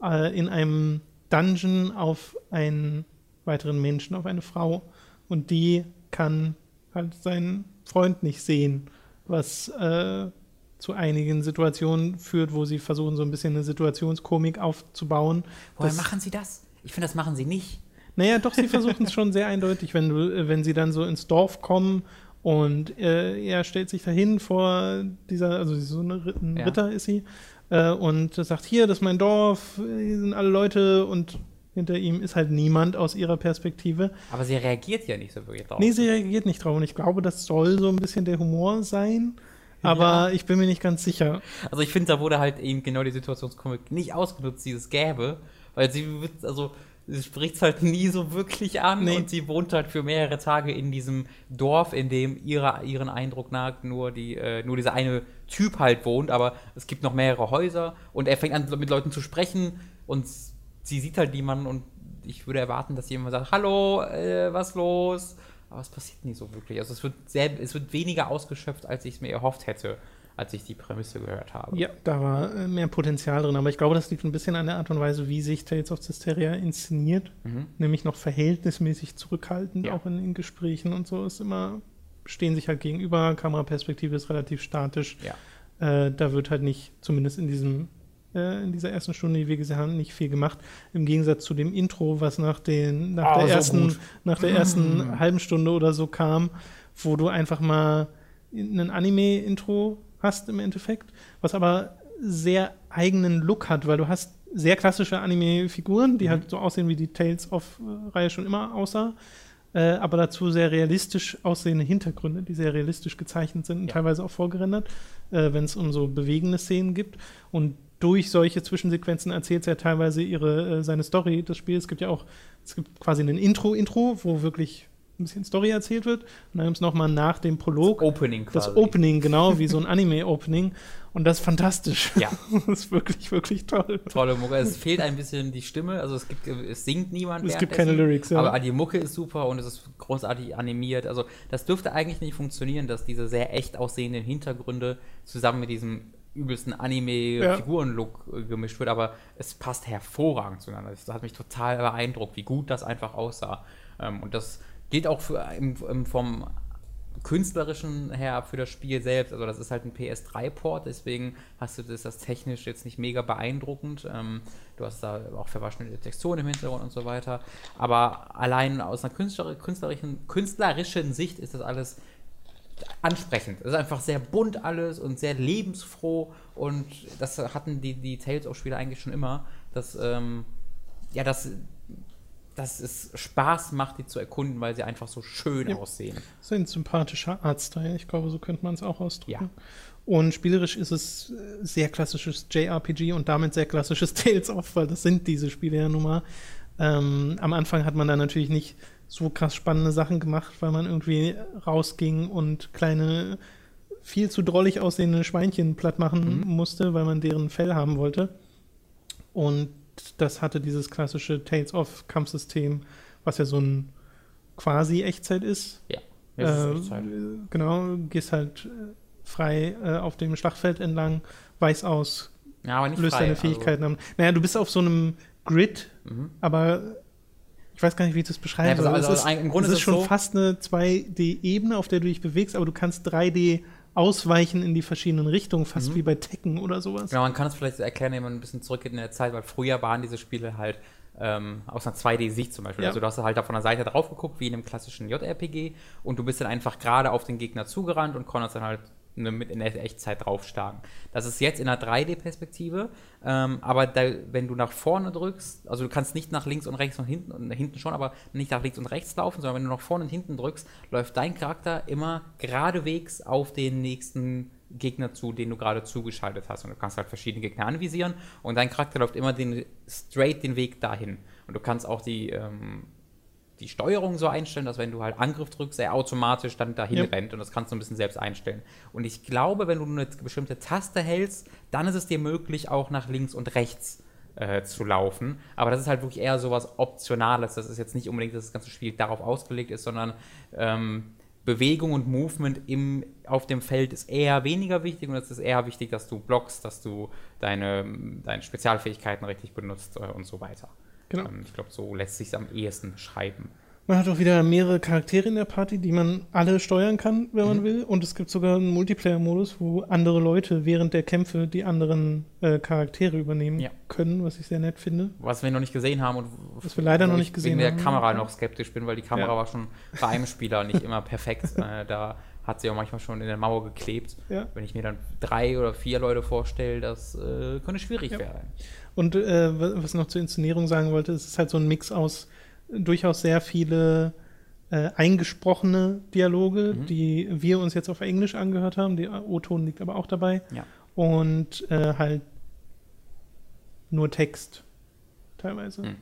Speaker 1: äh, in einem Dungeon auf einen weiteren Menschen, auf eine Frau. Und die kann halt seinen Freund nicht sehen, was äh, zu einigen Situationen führt, wo sie versuchen, so ein bisschen eine Situationskomik aufzubauen.
Speaker 2: Woher machen sie das? Ich finde, das machen sie nicht.
Speaker 1: Naja, doch, sie versuchen es schon sehr eindeutig, wenn du, äh, wenn sie dann so ins Dorf kommen und äh, er stellt sich dahin vor dieser, also so eine, ein
Speaker 2: Ja.
Speaker 1: Ritter ist sie, äh, und sagt, hier, das ist mein Dorf, hier sind alle Leute und hinter ihm ist halt niemand aus ihrer Perspektive.
Speaker 2: Aber sie reagiert ja nicht so wirklich drauf.
Speaker 1: Nee, sie reagiert nicht drauf und ich glaube, das soll so ein bisschen der Humor sein, aber ich bin mir nicht ganz sicher.
Speaker 2: Also ich finde, da wurde halt eben genau die Situationskomik nicht ausgenutzt, die es gäbe, weil sie also sie spricht es halt nie so wirklich an
Speaker 1: Nee.
Speaker 2: und sie wohnt halt für mehrere Tage in diesem Dorf, in dem ihrer, ihren Eindruck nach nur, die, äh, nur dieser eine Typ halt wohnt, aber es gibt noch mehrere Häuser und er fängt an mit Leuten zu sprechen und sie sieht halt niemanden und ich würde erwarten, dass jemand sagt, hallo, äh, was los? Aber es passiert nie so wirklich. Also es wird, sehr, es wird weniger ausgeschöpft, als ich es mir erhofft hätte, als ich die Prämisse gehört habe.
Speaker 1: Ja, da war äh, mehr Potenzial drin, aber ich glaube, das liegt ein bisschen an der Art und Weise, wie sich Tales of Cesteria inszeniert,
Speaker 2: Mhm.
Speaker 1: nämlich noch verhältnismäßig zurückhaltend,
Speaker 2: Ja.
Speaker 1: auch in, in Gesprächen und so ist immer, stehen sich halt gegenüber, Kameraperspektive ist relativ statisch.
Speaker 2: Ja.
Speaker 1: Äh, da wird halt nicht, zumindest in diesem äh, in dieser ersten Stunde, die wir gesehen haben, nicht viel gemacht. Im Gegensatz zu dem Intro, was nach, den, nach,
Speaker 2: Oh,
Speaker 1: der,
Speaker 2: so
Speaker 1: ersten,
Speaker 2: gut.
Speaker 1: nach der ersten halben Stunde oder so kam, wo du einfach mal ein Anime-Intro hast im Endeffekt, was aber sehr eigenen Look hat, weil du hast sehr klassische Anime-Figuren, die halt so aussehen, wie die Tales of-Reihe schon immer aussah, äh, aber dazu sehr realistisch aussehende Hintergründe, die sehr realistisch gezeichnet sind und
Speaker 2: Ja.
Speaker 1: teilweise auch vorgerendert, äh, wenn es um so bewegende Szenen gibt. Und durch solche Zwischensequenzen erzählt er teilweise ihre, äh, seine Story des Spiels. Es gibt ja auch, es gibt quasi ein Intro-Intro, wo wirklich ein bisschen Story erzählt wird. Und dann gibt es nochmal nach dem Prolog
Speaker 2: Opening quasi.
Speaker 1: das Opening, genau, wie so ein Anime-Opening. Und das ist fantastisch.
Speaker 2: Ja.
Speaker 1: Das ist wirklich, wirklich toll.
Speaker 2: Tolle Mucke. Es fehlt ein bisschen die Stimme, also es gibt, es singt niemand.
Speaker 1: Es gibt keine Lyrics, ja.
Speaker 2: Aber die Mucke ist super und es ist großartig animiert. Also das dürfte eigentlich nicht funktionieren, dass diese sehr echt aussehenden Hintergründe zusammen mit diesem übelsten Anime-Figuren-Look äh, gemischt wird, aber es passt hervorragend zueinander. Das hat mich total beeindruckt, wie gut das einfach aussah. Ähm, und das gilt auch für, im, im, vom künstlerischen her für das Spiel selbst. Also das ist halt ein PS3-Port, deswegen hast du das, das technisch jetzt nicht mega beeindruckend. Ähm, du hast da auch verwaschene Texturen im Hintergrund und so weiter. Aber allein aus einer künstler künstlerischen, künstlerischen Sicht ist das alles ansprechend. Es ist einfach sehr bunt alles und sehr lebensfroh und das hatten die, die Tales of Spiele eigentlich schon immer, dass ähm, ja, dass, dass es Spaß macht, die zu erkunden, weil sie einfach so schön
Speaker 1: Ja.
Speaker 2: aussehen.
Speaker 1: Das ist ein sympathischer Artstyle. Ich glaube, so könnte man es auch ausdrücken.
Speaker 2: Ja.
Speaker 1: Und spielerisch ist es äh, sehr klassisches JRPG und damit sehr klassisches Tales of, weil das sind diese Spiele ja nun mal. Ähm, am Anfang hat man da natürlich nicht so krass spannende Sachen gemacht, weil man irgendwie rausging und kleine, viel zu drollig aussehende Schweinchen platt machen musste, weil man deren Fell haben wollte. Und das hatte dieses klassische Tales of Kampfsystem, was ja so ein quasi Echtzeit ist.
Speaker 2: Ja. Ist
Speaker 1: Äh,
Speaker 2: echt Zeit.
Speaker 1: genau, gehst halt äh, frei äh, auf dem Schlachtfeld entlang, weiß aus,
Speaker 2: ja, aber nicht
Speaker 1: löst
Speaker 2: frei,
Speaker 1: deine
Speaker 2: also-
Speaker 1: Fähigkeiten an. Naja, du bist auf so einem Grid,
Speaker 2: Mhm.
Speaker 1: aber ich weiß gar nicht, wie ich das beschreiben
Speaker 2: Ja,
Speaker 1: soll.
Speaker 2: also-
Speaker 1: es ist,
Speaker 2: also im Grunde
Speaker 1: es
Speaker 2: ist
Speaker 1: ist
Speaker 2: es
Speaker 1: schon
Speaker 2: so-
Speaker 1: fast eine 2D-Ebene, auf der du dich bewegst, aber du kannst 3D ausweichen in die verschiedenen Richtungen, fast
Speaker 2: Mhm.
Speaker 1: wie bei Tekken oder sowas.
Speaker 2: Genau, man kann es vielleicht erklären, wenn man ein bisschen zurückgeht in der Zeit, weil früher waren diese Spiele halt ähm, aus einer 2D-Sicht zum Beispiel.
Speaker 1: Ja.
Speaker 2: Also du hast halt da von der Seite drauf geguckt, wie in einem klassischen JRPG und du bist dann einfach gerade auf den Gegner zugerannt und konntest dann halt mit in der Echtzeit draufschlagen. Das ist jetzt in einer 3D-Perspektive, ähm, aber da, wenn du nach vorne drückst, also du kannst nicht nach links und rechts und hinten, und hinten schon, aber nicht nach links und rechts laufen, sondern wenn du nach vorne und hinten drückst, läuft dein Charakter immer geradewegs auf den nächsten Gegner zu, den du gerade zugeschaltet hast. Und du kannst halt verschiedene Gegner anvisieren und dein Charakter läuft immer den, straight den Weg dahin. Und du kannst auch die, ähm, die Steuerung so einstellen, dass wenn du halt Angriff drückst, er automatisch dann dahin
Speaker 1: Ja.
Speaker 2: rennt und das kannst du ein bisschen selbst einstellen. Und ich glaube, wenn du eine bestimmte Taste hältst, dann ist es dir möglich, auch nach links und rechts äh, zu laufen. Aber das ist halt wirklich eher so was Optionales. Das ist jetzt nicht unbedingt, dass das ganze Spiel darauf ausgelegt ist, sondern ähm, Bewegung und Movement im, auf dem Feld ist eher weniger wichtig und es ist eher wichtig, dass du blockst, dass du deine, deine Spezialfähigkeiten richtig benutzt äh, und so weiter.
Speaker 1: Genau.
Speaker 2: Ähm, ich glaube, so lässt sich am ehesten beschreiben.
Speaker 1: Man hat auch wieder mehrere Charaktere in der Party, die man alle steuern kann, wenn man will. Und es gibt sogar einen Multiplayer-Modus, wo andere Leute während der Kämpfe die anderen äh, Charaktere übernehmen
Speaker 2: Ja.
Speaker 1: können, was ich sehr nett finde.
Speaker 2: Was wir noch nicht gesehen haben und
Speaker 1: Was wir leider noch
Speaker 2: ich
Speaker 1: nicht gesehen
Speaker 2: wegen der
Speaker 1: haben.
Speaker 2: Kamera noch skeptisch bin, weil die Kamera
Speaker 1: Ja.
Speaker 2: war schon bei einem Spieler nicht immer perfekt. äh, da hat sie auch manchmal schon in der Mauer geklebt.
Speaker 1: Ja.
Speaker 2: Wenn ich mir dann drei oder vier Leute vorstelle, das äh, könnte schwierig werden.
Speaker 1: Und äh, wa- was ich noch zur Inszenierung sagen wollte, es ist halt so ein Mix aus äh, durchaus sehr viele äh, eingesprochene Dialoge,
Speaker 2: Mhm.
Speaker 1: die wir uns jetzt auf Englisch angehört haben. Der O-Ton liegt aber auch dabei.
Speaker 2: Ja.
Speaker 1: Und äh, halt nur Text teilweise.
Speaker 2: Mhm.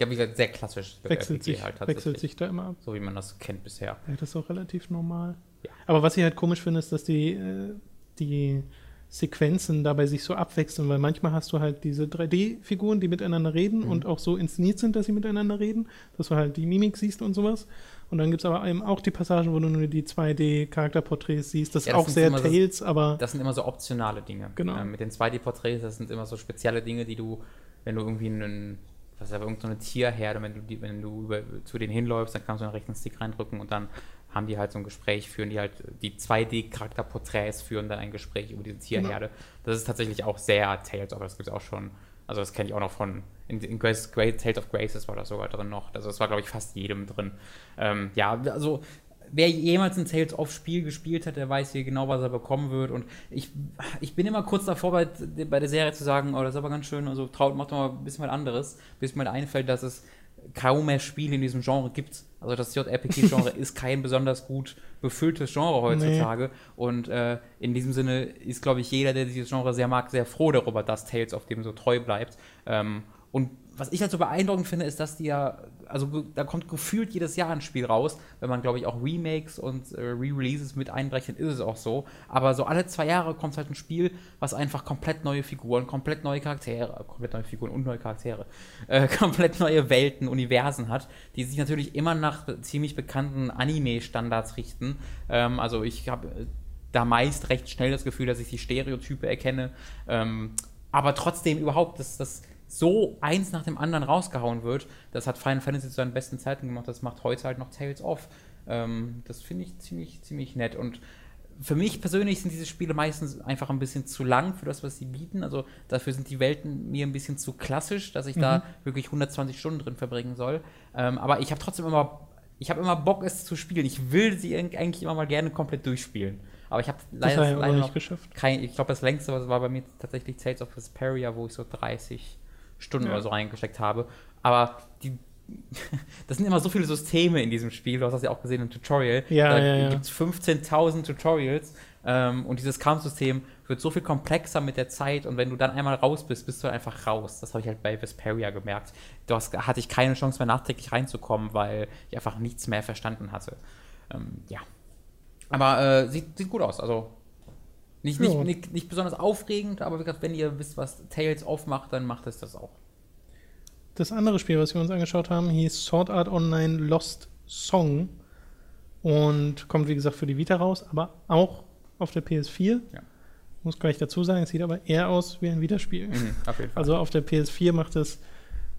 Speaker 2: Ja, wie gesagt, sehr klassisch.
Speaker 1: Wechselt, sich,
Speaker 2: halt
Speaker 1: wechselt sich da immer ab.
Speaker 2: So wie man das kennt bisher.
Speaker 1: Ja, das ist auch relativ normal.
Speaker 2: Ja.
Speaker 1: Aber was ich halt komisch finde, ist, dass die, äh, die Sequenzen dabei sich so abwechseln, weil manchmal hast du halt diese 3D-Figuren, die miteinander reden
Speaker 2: Mhm.
Speaker 1: und auch so inszeniert sind, dass sie miteinander reden, dass du halt die Mimik siehst und sowas. Und dann gibt es aber eben auch die Passagen, wo du nur die 2D-Charakterporträts siehst. Das ist auch sehr
Speaker 2: immer so-
Speaker 1: Tales, aber
Speaker 2: Das sind immer so optionale Dinge.
Speaker 1: Genau.
Speaker 2: Ähm, mit den 2D-Porträts, das sind immer so spezielle Dinge, die du, wenn du irgendwie einen, was ist aber irgendeine Tierherde, wenn du, die, wenn du über, zu denen hinläufst, dann kannst du einen rechten Stick reindrücken und dann haben die halt so ein Gespräch, führen die halt, die 2D-Charakterporträts führen dann ein Gespräch über diese Tierherde.
Speaker 1: Genau.
Speaker 2: Das ist tatsächlich auch sehr Tales, aber das gibt es auch schon, also das kenne ich auch noch von, in, in Grace, Great Tales of Graces war das sogar drin noch, also das war glaube ich fast jedem drin. Ähm, ja, also wer jemals ein Tales of Spiel gespielt hat, der weiß hier genau, was er bekommen wird. Und ich, ich bin immer kurz davor, bei, bei der Serie zu sagen, oh, das ist aber ganz schön, also traut, macht doch mal ein bisschen was anderes, bis mir einfällt, dass es kaum mehr Spiele in diesem Genre gibt. Also das JRPG-Genre ist kein besonders gut befülltes Genre heutzutage. Und äh, in diesem Sinne ist, glaube ich, jeder, der dieses Genre sehr mag, sehr froh darüber, dass Tales of dem so treu bleibt. Ähm, und was ich halt so beeindruckend finde, ist, dass die ja, also da kommt gefühlt jedes Jahr ein Spiel raus. Wenn man, glaube ich, auch Remakes und äh, Re-Releases mit einberechnet, ist es auch so. Aber so alle zwei Jahre kommt halt ein Spiel, was einfach komplett neue Figuren, komplett neue Charaktere, komplett neue Figuren und neue Charaktere, äh, komplett neue Welten, Universen hat, die sich natürlich immer nach ziemlich bekannten Anime-Standards richten. Ähm, also ich habe äh, da meist recht schnell das Gefühl, dass ich die Stereotype erkenne. Ähm, aber trotzdem überhaupt, dass das so eins nach dem anderen rausgehauen wird, das hat Final Fantasy zu seinen besten Zeiten gemacht, das macht heute halt noch Tales of. Ähm, das finde ich ziemlich, ziemlich nett. Und für mich persönlich sind diese Spiele meistens einfach ein bisschen zu lang für das, was sie bieten. Also dafür sind die Welten mir ein bisschen zu klassisch, dass ich da wirklich 120 Stunden drin verbringen soll. Ähm, aber ich habe trotzdem immer, ich habe immer Bock, es zu spielen. Ich will sie eig- eigentlich immer mal gerne komplett durchspielen. Aber ich habe leider, leider
Speaker 1: nicht geschafft.
Speaker 2: kein, ich glaube, das längste was war bei mir tatsächlich Tales of Vesperia, wo ich so 30 Stunden
Speaker 1: Ja.
Speaker 2: oder so reingesteckt habe. Aber die, das sind immer so viele Systeme in diesem Spiel. Du hast das ja auch gesehen im Tutorial.
Speaker 1: Ja,
Speaker 2: da
Speaker 1: ja, ja.
Speaker 2: gibt es 15.000 Tutorials. Ähm, und dieses Kampfsystem wird so viel komplexer mit der Zeit. Und wenn du dann einmal raus bist, bist du einfach raus. Das habe ich halt bei Vesperia gemerkt. Da hatte ich keine Chance mehr nachträglich reinzukommen, weil ich einfach nichts mehr verstanden hatte. Ähm, ja. Aber äh, sieht, sieht gut aus. Also nicht, nicht, nicht, nicht besonders aufregend, aber wie gesagt, wenn ihr wisst, was Tales aufmacht, dann macht es das auch.
Speaker 1: Das andere Spiel, was wir uns angeschaut haben, hieß Sword Art Online Lost Song und kommt, wie gesagt, für die Vita raus, aber auch auf der PS4.
Speaker 2: Ja.
Speaker 1: Muss gleich dazu sagen, es sieht aber eher aus wie ein Vita-Spiel.
Speaker 2: Mhm, auf jeden Fall.
Speaker 1: Also auf der PS4 macht es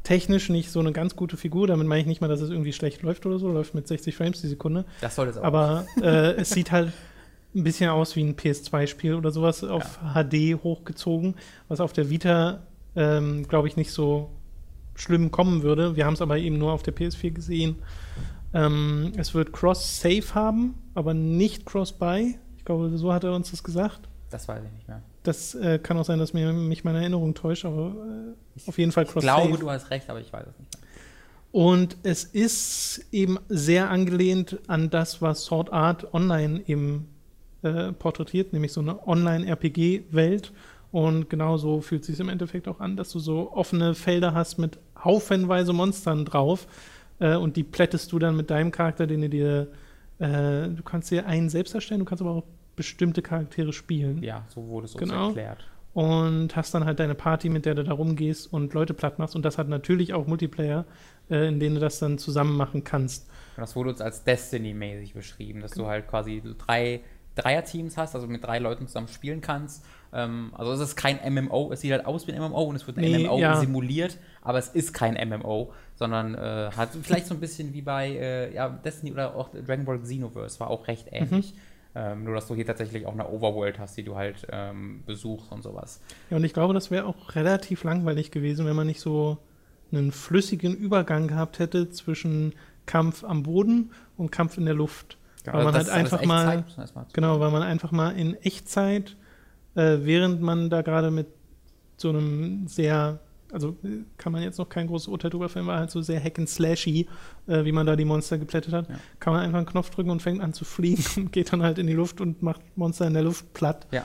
Speaker 1: technisch nicht so eine ganz gute Figur. Damit meine ich nicht mal, dass es irgendwie schlecht läuft oder so. Läuft mit 60 Frames die Sekunde.
Speaker 2: das soll es auch.
Speaker 1: Aber äh, es sieht halt ein bisschen aus wie ein PS2-Spiel oder sowas auf HD hochgezogen, was auf der Vita, ähm, glaube ich, nicht so schlimm kommen würde. Wir haben es aber eben nur auf der PS4 gesehen. Ähm, es wird Cross-Save haben, aber nicht Cross-Buy. Ich glaube, so hat er uns das gesagt.
Speaker 2: das weiß ich nicht mehr.
Speaker 1: Das äh, kann auch sein, dass mir, mich meine Erinnerung täuscht, aber äh, auf jeden Fall
Speaker 2: Ich glaube,
Speaker 1: Cross-Save.
Speaker 2: du hast recht, aber ich weiß es nicht mehr.
Speaker 1: Und es ist eben sehr angelehnt an das, was Sword Art Online eben äh, porträtiert, nämlich so eine Online-RPG-Welt. Und genauso fühlt es sich im Endeffekt auch an, dass du so offene Felder hast mit haufenweise Monstern drauf. Äh, und die plättest du dann mit deinem Charakter, den du dir. Äh, du kannst dir einen selbst erstellen, du kannst aber auch bestimmte Charaktere spielen.
Speaker 2: Ja, so wurde es uns
Speaker 1: Genau.
Speaker 2: erklärt.
Speaker 1: Und hast dann halt deine Party, mit der du da rumgehst und Leute platt machst. Und das hat natürlich auch Multiplayer, äh, in denen du das dann zusammen machen kannst.
Speaker 2: Und das wurde uns als Destiny-mäßig beschrieben, dass du halt quasi drei, Dreierteams hast, also mit drei Leuten zusammen spielen kannst. Ähm, also es ist kein MMO, es sieht halt aus wie ein MMO und es wird ein
Speaker 1: Nee,
Speaker 2: MMO
Speaker 1: ja.
Speaker 2: simuliert, aber es ist kein MMO, sondern äh, hat vielleicht so ein bisschen wie bei äh, ja, Destiny oder auch Dragon Ball Xenoverse, war auch recht ähnlich. Ähm, nur, dass du hier tatsächlich auch eine Overworld hast, die du halt ähm, besuchst und sowas.
Speaker 1: Ja, und ich glaube, das wäre auch relativ langweilig gewesen, wenn man nicht so einen flüssigen Übergang gehabt hätte zwischen Kampf am Boden und Kampf in der Luft. Weil man halt
Speaker 2: das
Speaker 1: einfach mal, genau, weil man einfach mal in Echtzeit, äh, während man da gerade mit so einem sehr, also äh, kann man jetzt noch kein großes Urteil drüber fällen, war halt so sehr hack and slashy, äh, wie man da die Monster geplättet hat,
Speaker 2: Ja.
Speaker 1: kann man einfach einen Knopf drücken und fängt an zu fliegen und geht dann halt in die Luft und macht Monster in der Luft platt
Speaker 2: Ja.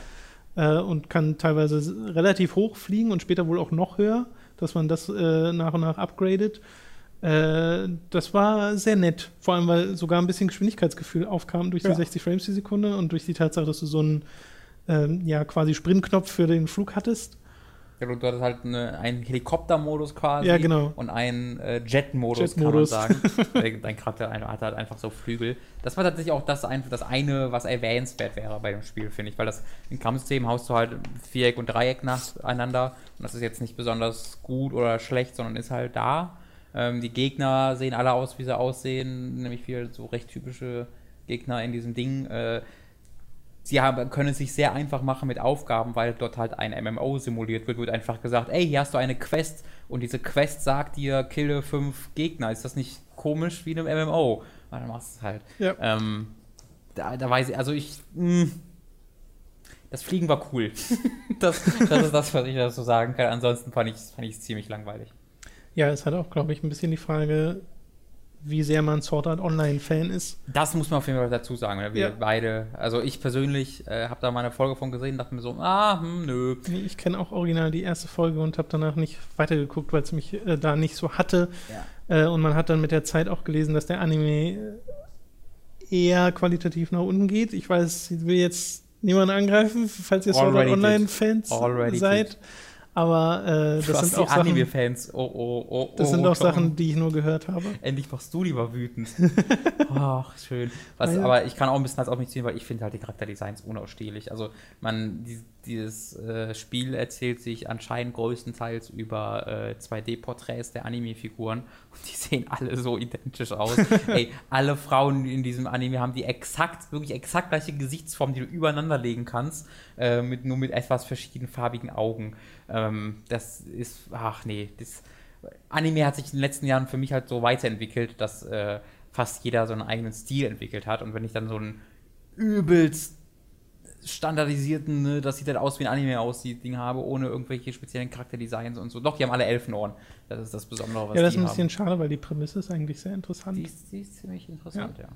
Speaker 1: äh, und kann teilweise relativ hoch fliegen und später wohl auch noch höher, dass man das äh, nach und nach upgradet. Äh, das war sehr nett, vor allem weil sogar ein bisschen Geschwindigkeitsgefühl aufkam durch
Speaker 2: Ja.
Speaker 1: die 60 Frames die Sekunde und durch die Tatsache, dass du so einen ähm, ja quasi Sprintknopf für den Flug hattest.
Speaker 2: Ja, du hattest halt eine, einen Helikoptermodus quasi
Speaker 1: Ja, genau.
Speaker 2: und einen äh, Jet-Modus, kann man sagen. Dein Charakter hat halt einfach so Flügel. Das war tatsächlich auch das, ein, das eine, was erwähnenswert wäre bei dem Spiel, finde ich, weil das im Kampfsystem haust du halt Viereck und Dreieck nacheinander und das ist jetzt nicht besonders gut oder schlecht, sondern ist halt da. Ähm, die Gegner sehen alle aus, wie sie aussehen, nämlich viele so recht typische Gegner in diesem Ding. Äh, sie haben, können es sich sehr einfach machen mit Aufgaben, weil dort halt ein MMO simuliert wird, wird einfach gesagt, ey, hier hast du eine Quest und diese Quest sagt dir, kille fünf Gegner. Ist das nicht komisch wie in einem MMO? Und dann machst du es halt.
Speaker 1: Ja.
Speaker 2: Ähm, da, da weiß ich, also ich, mh, das Fliegen war cool. das, das ist das, was ich dazu sagen kann. Ansonsten fand ich es fand ich's ziemlich langweilig.
Speaker 1: Ja, es hat auch, glaube ich, ein bisschen die Frage, wie sehr man Sword Art Online-Fan ist.
Speaker 2: Das muss man auf jeden Fall dazu sagen. Wir
Speaker 1: Ja.
Speaker 2: beide, also ich persönlich äh, habe da mal eine Folge von gesehen, dachte mir so, ah, hm, nö.
Speaker 1: Nee, Ich kenne auch original die erste Folge und habe danach nicht weitergeguckt, weil es mich äh, da nicht so hatte.
Speaker 2: Ja.
Speaker 1: Äh, und man hat dann mit der Zeit auch gelesen, dass der Anime äh, eher qualitativ nach unten geht. Ich weiß, ich will jetzt niemanden angreifen, falls ihr Sword Art. Online-Fans seid.
Speaker 2: did.
Speaker 1: Aber äh, das sind auch Sachen.
Speaker 2: Oh, oh, oh,
Speaker 1: das
Speaker 2: oh,
Speaker 1: sind auch
Speaker 2: Tom.
Speaker 1: Sachen, die ich nur gehört habe.
Speaker 2: Endlich machst du lieber wütend. Ach, schön. Was,
Speaker 1: Ja.
Speaker 2: Aber ich kann auch ein bisschen das auf mich ziehen, weil ich finde halt die Charakterdesigns unausstehlich. Also, man, die, dieses äh, Spiel erzählt sich anscheinend größtenteils über äh, 2D-Porträts der Anime-Figuren und die sehen alle so identisch aus. Ey, alle Frauen in diesem Anime haben die exakt, wirklich exakt gleiche Gesichtsform, die du übereinander legen kannst, äh, mit, nur mit etwas verschiedenfarbigen Augen. Ähm, das ist, ach nee, das. Anime hat sich in den letzten Jahren für mich halt so weiterentwickelt, dass äh, fast jeder so einen eigenen Stil entwickelt hat. Und wenn ich dann so einen übelst standardisierten, ne, das sieht halt aus wie ein Anime aussieht, Ding habe, ohne irgendwelche speziellen Charakterdesigns und so. Doch, die haben alle Elfenohren. Das ist das Besondere, was
Speaker 1: ja, das ist ein bisschen
Speaker 2: haben.
Speaker 1: schade, weil die Prämisse ist eigentlich sehr interessant.
Speaker 2: Die ist, die ist ziemlich interessant, ja.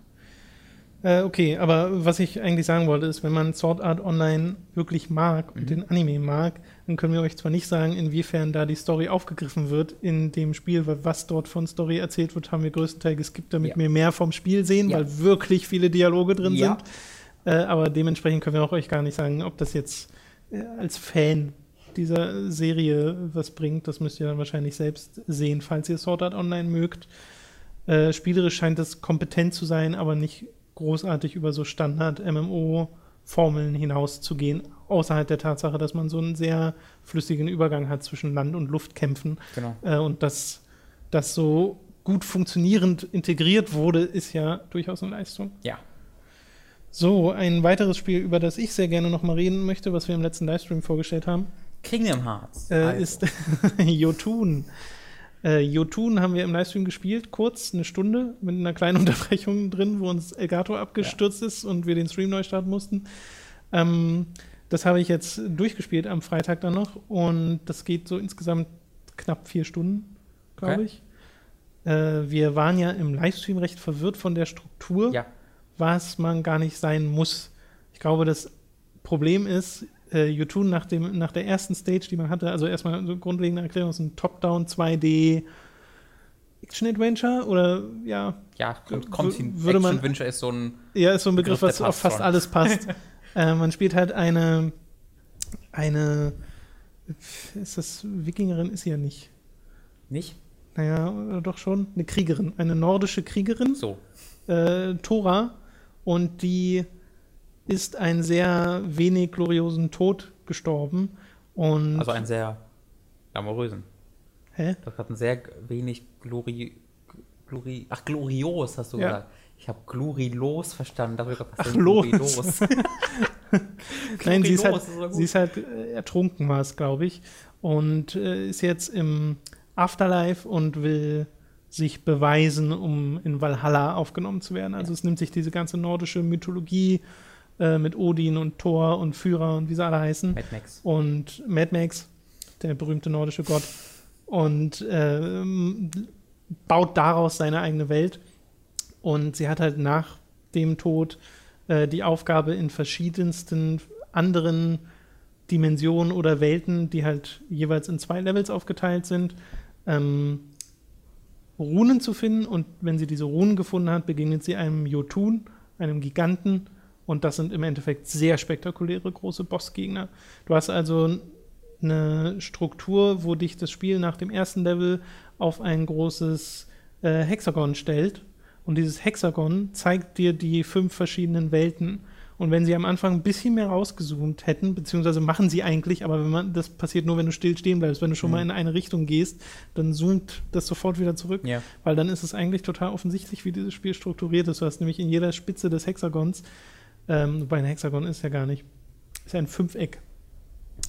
Speaker 1: Äh, okay, aber was ich eigentlich sagen wollte, ist, wenn man Sword Art Online wirklich mag und
Speaker 2: Mhm.
Speaker 1: den Anime mag, dann können wir euch zwar nicht sagen, inwiefern da die Story aufgegriffen wird in dem Spiel, weil was dort von Story erzählt wird, haben wir größtenteils geskippt, damit
Speaker 2: Ja.
Speaker 1: wir mehr vom Spiel sehen,
Speaker 2: Ja.
Speaker 1: weil wirklich viele Dialoge drin
Speaker 2: Ja.
Speaker 1: sind. Äh, aber dementsprechend können wir auch euch gar nicht sagen, ob das jetzt äh, als Fan dieser Serie was bringt. Das müsst ihr dann wahrscheinlich selbst sehen, falls ihr Sword Art Online mögt. Äh, spielerisch scheint es kompetent zu sein, aber nicht großartig über so Standard-MMO-Formeln hinauszugehen, außerhalb der Tatsache, dass man so einen sehr flüssigen Übergang hat zwischen Land- und Luftkämpfen.
Speaker 2: Genau.
Speaker 1: Äh, und dass das so gut funktionierend integriert wurde, ist ja durchaus eine Leistung.
Speaker 2: Ja.
Speaker 1: So, ein weiteres Spiel, über das ich sehr gerne noch mal reden möchte, was wir im letzten Livestream vorgestellt haben,
Speaker 2: Kingdom Hearts.
Speaker 1: äh,
Speaker 2: Also.
Speaker 1: ist Jotun. Äh, Jotun haben wir im Livestream gespielt, kurz, eine Stunde, mit einer kleinen Unterbrechung drin, wo uns Elgato abgestürzt ist und wir den Stream neu starten mussten. Ähm, das habe ich jetzt durchgespielt am Freitag dann noch und das geht so insgesamt knapp vier Stunden, glaube
Speaker 2: Okay.
Speaker 1: ich. Äh, wir waren ja im Livestream recht verwirrt von der Struktur
Speaker 2: Ja.
Speaker 1: Was man gar nicht sein muss. Ich glaube, das Problem ist, äh, Jotun nach, dem, nach der ersten Stage, die man hatte, also erstmal so grundlegende Erklärung, ist ein Top-Down 2D Action-Adventure oder ja,
Speaker 2: Ja, kommt, kommt hin.
Speaker 1: würde man-
Speaker 2: Action-Adventure ist so ein
Speaker 1: ja, ist so ein Begriff,
Speaker 2: Begriff,
Speaker 1: was auf fast
Speaker 2: schon.
Speaker 1: alles passt. äh, man spielt halt eine, eine, ist das Wikingerin? Ist sie ja nicht.
Speaker 2: nicht
Speaker 1: Naja, doch schon, eine Kriegerin, eine nordische Kriegerin.
Speaker 2: so.
Speaker 1: äh, Tora und die ist einen sehr wenig gloriosen Tod gestorben. Und
Speaker 2: Also einen sehr glamourösen.
Speaker 1: hä?
Speaker 2: Das hat einen sehr wenig glori, glori, ach, glorios hast du
Speaker 1: Ja.
Speaker 2: gesagt. Ich habe glorilos verstanden. Da hab ich gedacht, was
Speaker 1: Ach,
Speaker 2: glorilos?
Speaker 1: Nein, sie ist halt,
Speaker 2: gut.
Speaker 1: sie ist halt äh, ertrunken, war es, glaube ich. Und äh, ist jetzt im Afterlife und will sich beweisen, um in Valhalla aufgenommen zu werden. Also es nimmt sich diese ganze nordische Mythologie äh, mit Odin und Thor und Führer und wie sie alle heißen.
Speaker 2: Mad Max.
Speaker 1: und Mad Max, der berühmte nordische Gott, und ähm, baut daraus seine eigene Welt. Und sie hat halt nach dem Tod äh, die Aufgabe, in verschiedensten anderen Dimensionen oder Welten, die halt jeweils in zwei Levels aufgeteilt sind, ähm, Runen zu finden. Und wenn sie diese Runen gefunden hat, begegnet sie einem Jotun, einem Giganten. Und das sind im Endeffekt sehr spektakuläre große Bossgegner. Du hast also eine Struktur, wo dich das Spiel nach dem ersten Level auf ein großes äh, Hexagon stellt. Und dieses Hexagon zeigt dir die fünf verschiedenen Welten. Und wenn sie am Anfang ein bisschen mehr rausgezoomt hätten, beziehungsweise machen sie eigentlich, aber wenn man, das passiert nur, wenn du still stehen bleibst. Wenn du schon
Speaker 2: Mhm.
Speaker 1: mal in eine Richtung gehst, dann zoomt das sofort wieder zurück.
Speaker 2: Ja.
Speaker 1: Weil dann ist es eigentlich total offensichtlich, wie dieses Spiel strukturiert ist. Du hast nämlich in jeder Spitze des Hexagons, ähm, wobei ein Hexagon ist ja gar nicht, ist ja ein Fünfeck.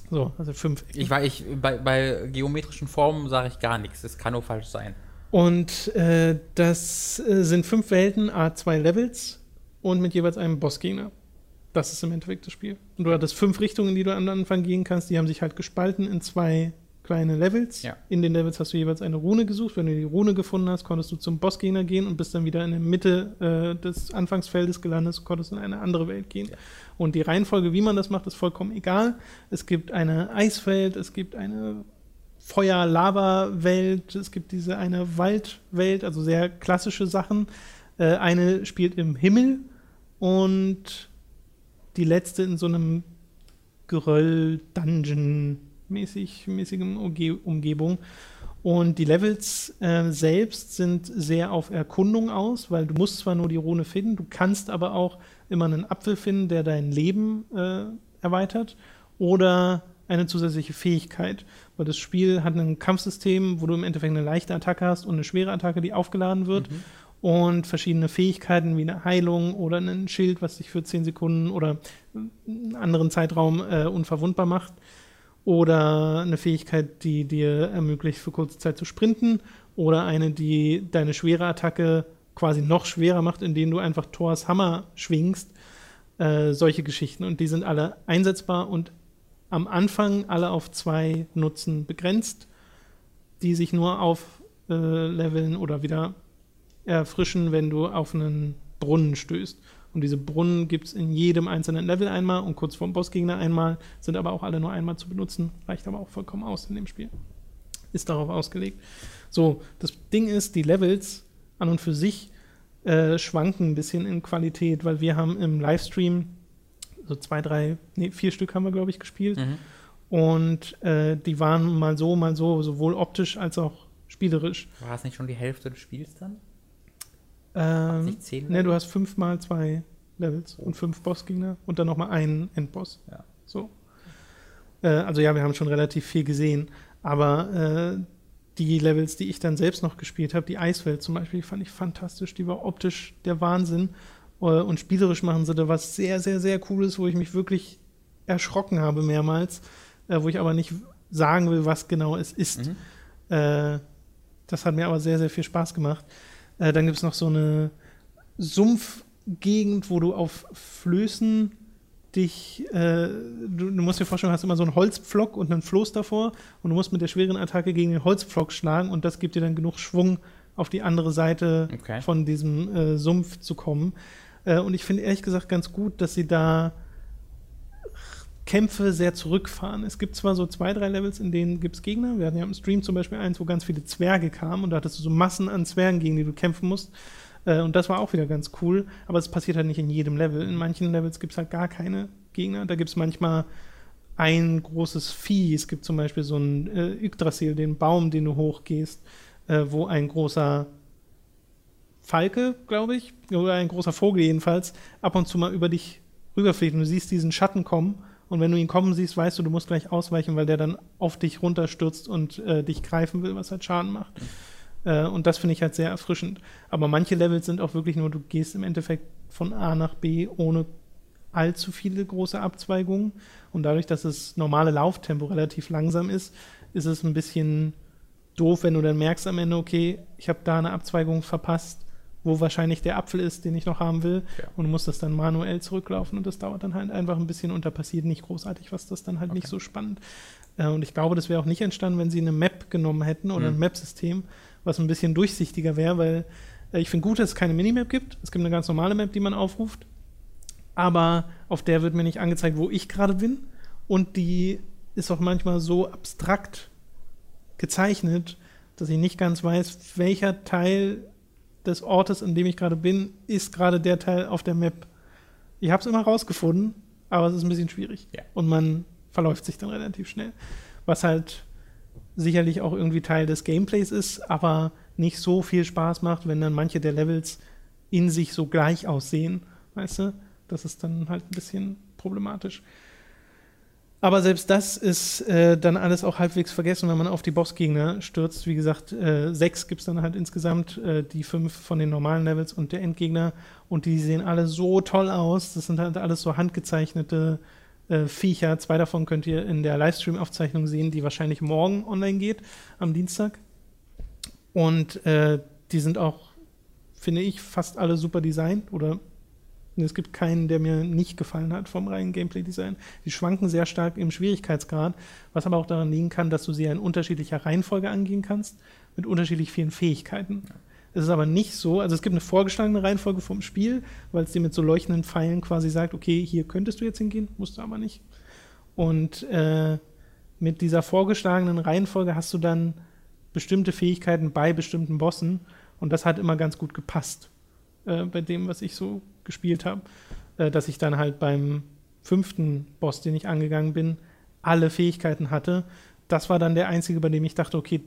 Speaker 1: So, also Fünfeck.
Speaker 2: Ich war, ich, bei, bei geometrischen Formen sage ich gar nichts. Es kann nur falsch sein.
Speaker 1: Und äh, das äh, sind fünf Welten, A2 Levels und mit jeweils einem Bossgegner. Das ist im Endeffekt das Spiel. Und du hattest fünf Richtungen, in die du am Anfang gehen kannst. Die haben sich halt gespalten in zwei kleine Levels.
Speaker 2: Ja.
Speaker 1: In den Levels hast du jeweils eine Rune gesucht. Wenn du die Rune gefunden hast, konntest du zum Bossgegner gehen und bist dann wieder in der Mitte äh, des Anfangsfeldes gelandet und konntest in eine andere Welt gehen.
Speaker 2: Ja.
Speaker 1: Und die Reihenfolge, wie man das macht, ist vollkommen egal. Es gibt eine Eiswelt, es gibt eine Feuer-Lava-Welt, es gibt diese eine Waldwelt, also sehr klassische Sachen. Äh, eine spielt im Himmel und die letzte in so einem Geröll-Dungeon-mäßig mäßigem Umge Umgebung. Und die Levels äh, selbst sind sehr auf Erkundung aus, weil du musst zwar nur die Rune finden, du kannst aber auch immer einen Apfel finden, der dein Leben äh, erweitert oder eine zusätzliche Fähigkeit. Weil das Spiel hat ein Kampfsystem, wo du im Endeffekt eine leichte Attacke hast und eine schwere Attacke, die aufgeladen wird. Und verschiedene Fähigkeiten wie eine Heilung oder ein Schild, was dich für 10 Sekunden oder einen anderen Zeitraum äh, unverwundbar macht. Oder eine Fähigkeit, die dir ermöglicht, für kurze Zeit zu sprinten. Oder eine, die deine schwere Attacke quasi noch schwerer macht, indem du einfach Thors Hammer schwingst. Äh, solche Geschichten. Und die sind alle einsetzbar und am Anfang alle auf zwei Nutzen begrenzt, die sich nur auf äh, Leveln oder wieder erfrischen, wenn du auf einen Brunnen stößt. Und diese Brunnen gibt es in jedem einzelnen Level einmal und kurz vorm Bossgegner einmal, sind aber auch alle nur einmal zu benutzen, reicht aber auch vollkommen aus in dem Spiel. Ist darauf ausgelegt. So, das Ding ist, die Levels an und für sich äh, schwanken ein bisschen in Qualität, weil wir haben im Livestream so zwei, drei, nee, vier Stück haben wir, glaube ich, gespielt.
Speaker 2: Mhm.
Speaker 1: Und äh, die waren mal so, mal so, sowohl optisch als auch spielerisch.
Speaker 2: War das nicht schon die Hälfte des Spiels dann?
Speaker 1: Ähm,
Speaker 2: Nicht zehn
Speaker 1: ne, du hast fünf mal zwei Levels und fünf Bossgegner und dann nochmal einen Endboss.
Speaker 2: Ja.
Speaker 1: So. Äh, also ja, wir haben schon relativ viel gesehen, aber äh, die Levels, die ich dann selbst noch gespielt habe, die Eiswelt zum Beispiel, die fand ich fantastisch. Die war optisch der Wahnsinn. Äh, und spielerisch machen sie da was sehr, sehr, sehr Cooles, wo ich mich wirklich erschrocken habe mehrmals, äh, wo ich aber nicht sagen will, was genau es ist.
Speaker 2: Mhm.
Speaker 1: Äh, das hat mir aber sehr, sehr viel Spaß gemacht. Äh, dann gibt es noch so eine Sumpfgegend, wo du auf Flößen dich, äh, du, du musst dir vorstellen, du hast immer so einen Holzpflock und einen Floß davor und du musst mit der schweren Attacke gegen den Holzpflock schlagen und das gibt dir dann genug Schwung, auf die andere Seite
Speaker 2: Okay.
Speaker 1: von diesem äh, Sumpf zu kommen. Äh, und ich finde ehrlich gesagt ganz gut, dass sie da Kämpfe sehr zurückfahren. Es gibt zwar so zwei, drei Levels, in denen gibt es Gegner. Wir hatten ja im Stream zum Beispiel eins, wo ganz viele Zwerge kamen und da hattest du so Massen an Zwergen, gegen die du kämpfen musst. Äh, und das war auch wieder ganz cool. Aber es passiert halt nicht in jedem Level. In manchen Levels gibt es halt gar keine Gegner. Da gibt es manchmal ein großes Vieh. Es gibt zum Beispiel so einen äh, Yggdrasil, den Baum, den du hochgehst, äh, wo ein großer Falke, glaube ich, oder ein großer Vogel jedenfalls, ab und zu mal über dich rüberfliegt und du siehst diesen Schatten kommen und wenn du ihn kommen siehst, weißt du, du musst gleich ausweichen, weil der dann auf dich runterstürzt und äh, dich greifen will, was halt Schaden macht. Äh, und das finde ich halt sehr erfrischend. Aber manche Levels sind auch wirklich nur, du gehst im Endeffekt von A nach B ohne allzu viele große Abzweigungen. Und dadurch, dass das normale Lauftempo relativ langsam ist, ist es ein bisschen doof, wenn du dann merkst am Ende, okay, ich habe da eine Abzweigung verpasst, wo wahrscheinlich der Apfel ist, den ich noch haben will.
Speaker 2: Ja.
Speaker 1: Und du musst das dann manuell zurücklaufen und das dauert dann halt einfach ein bisschen und da passiert nicht großartig was, das dann halt nicht
Speaker 2: Okay.
Speaker 1: so spannend. Äh, und ich glaube, das wäre auch nicht entstanden, wenn sie eine Map genommen hätten oder
Speaker 2: Mhm.
Speaker 1: ein Map-System, was ein bisschen durchsichtiger wäre, weil äh, ich finde gut, dass es keine Minimap gibt. Es gibt eine ganz normale Map, die man aufruft. Aber auf der wird mir nicht angezeigt, wo ich gerade bin. Und die ist auch manchmal so abstrakt gezeichnet, dass ich nicht ganz weiß, welcher Teil des Ortes, in dem ich gerade bin, ist gerade der Teil auf der Map. Ich habe es immer rausgefunden, aber es ist ein bisschen schwierig.
Speaker 2: Ja.
Speaker 1: Und man verläuft sich dann relativ schnell. Was halt sicherlich auch irgendwie Teil des Gameplays ist, aber nicht so viel Spaß macht, wenn dann manche der Levels in sich so gleich aussehen. Weißt du? Das ist dann halt ein bisschen problematisch. Aber selbst das ist äh, dann alles auch halbwegs vergessen, wenn man auf die Bossgegner stürzt. Wie gesagt, äh, sechs gibt es dann halt insgesamt, äh, die fünf von den normalen Levels und der Endgegner. Und die sehen alle so toll aus. Das sind halt alles so handgezeichnete äh, Viecher. Zwei davon könnt ihr in der Livestream-Aufzeichnung sehen, die wahrscheinlich morgen online geht, am Dienstag. Und äh, die sind auch, finde ich, fast alle super designt oder es gibt keinen, der mir nicht gefallen hat vom reinen Gameplay-Design. Die schwanken sehr stark im Schwierigkeitsgrad, was aber auch daran liegen kann, dass du sie in unterschiedlicher Reihenfolge angehen kannst, mit unterschiedlich vielen Fähigkeiten. Es ist aber nicht so, also es gibt eine vorgeschlagene Reihenfolge vom Spiel, weil es dir mit so leuchtenden Pfeilen quasi sagt, okay, hier könntest du jetzt hingehen, musst du aber nicht. Und äh, mit dieser vorgeschlagenen Reihenfolge hast du dann bestimmte Fähigkeiten bei bestimmten Bossen und das hat immer ganz gut gepasst äh, bei dem, was ich so gespielt habe, äh, dass ich dann halt beim fünften Boss, den ich angegangen bin, alle Fähigkeiten hatte. Das war dann der einzige, bei dem ich dachte, okay,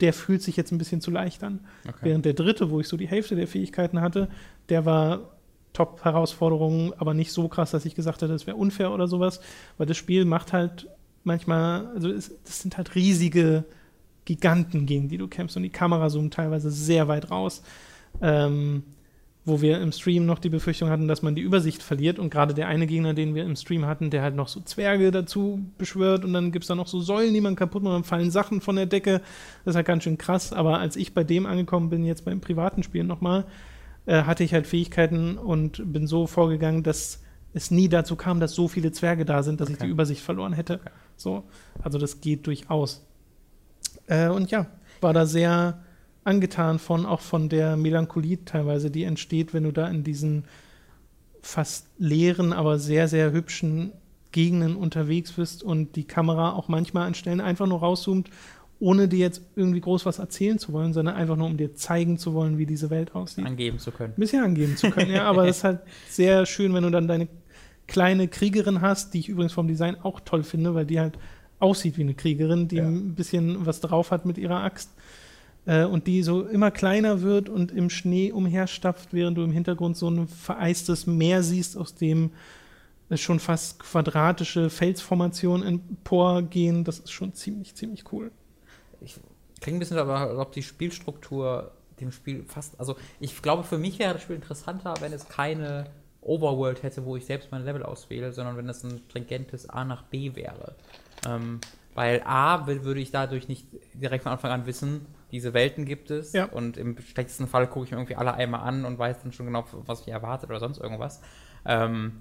Speaker 1: der fühlt sich jetzt ein bisschen zu leicht an.
Speaker 2: Okay.
Speaker 1: Während der dritte, wo ich so die Hälfte der Fähigkeiten hatte, der war Top-Herausforderung, aber nicht so krass, dass ich gesagt hätte, das wäre unfair oder sowas, weil das Spiel macht halt manchmal, also es, das sind halt riesige Giganten, gegen die du kämpfst und die Kamera zoomt teilweise sehr weit raus. Ähm, wo wir im Stream noch die Befürchtung hatten, dass man die Übersicht verliert. Und gerade der eine Gegner, den wir im Stream hatten, der halt noch so Zwerge dazu beschwört und dann gibt es da noch so Säulen, die man kaputt macht, dann fallen Sachen von der Decke. Das ist halt ganz schön krass. Aber als ich bei dem angekommen bin, jetzt beim privaten Spielen nochmal, äh, hatte ich halt Fähigkeiten und bin so vorgegangen, dass es nie dazu kam, dass so viele Zwerge da sind, dass ich
Speaker 2: Okay.
Speaker 1: die Übersicht verloren hätte.
Speaker 2: Okay.
Speaker 1: So, also das geht durchaus. Äh, und ja, war da sehr angetan von, auch von der Melancholie teilweise, die entsteht, wenn du da in diesen fast leeren, aber sehr, sehr hübschen Gegenden unterwegs bist und die Kamera auch manchmal an Stellen einfach nur rauszoomt, ohne dir jetzt irgendwie groß was erzählen zu wollen, sondern einfach nur, um dir zeigen zu wollen, wie diese Welt aussieht.
Speaker 2: angeben zu können.
Speaker 1: Ein bisschen angeben zu können, ja, aber das ist halt sehr schön, wenn du dann deine kleine Kriegerin hast, die ich übrigens vom Design auch toll finde, weil die halt aussieht wie eine Kriegerin, die
Speaker 2: Ja.
Speaker 1: ein bisschen was drauf hat mit ihrer Axt äh, und die so immer kleiner wird und im Schnee umherstapft, während du im Hintergrund so ein vereistes Meer siehst, aus dem schon fast quadratische Felsformationen emporgehen. Das ist schon ziemlich, ziemlich cool.
Speaker 2: Ich klingt ein bisschen aber, ob die Spielstruktur dem Spiel fast. Also, ich glaube, für mich wäre das Spiel interessanter, wenn es keine Overworld hätte, wo ich selbst mein Level auswähle, sondern wenn es ein stringentes A nach B wäre. Ähm, weil A würde ich dadurch nicht direkt von Anfang an wissen, diese Welten gibt es.
Speaker 1: Ja.
Speaker 2: Und im schlechtesten Fall gucke ich mir irgendwie alle einmal an und weiß dann schon genau, was mich erwartet oder sonst irgendwas. Ähm,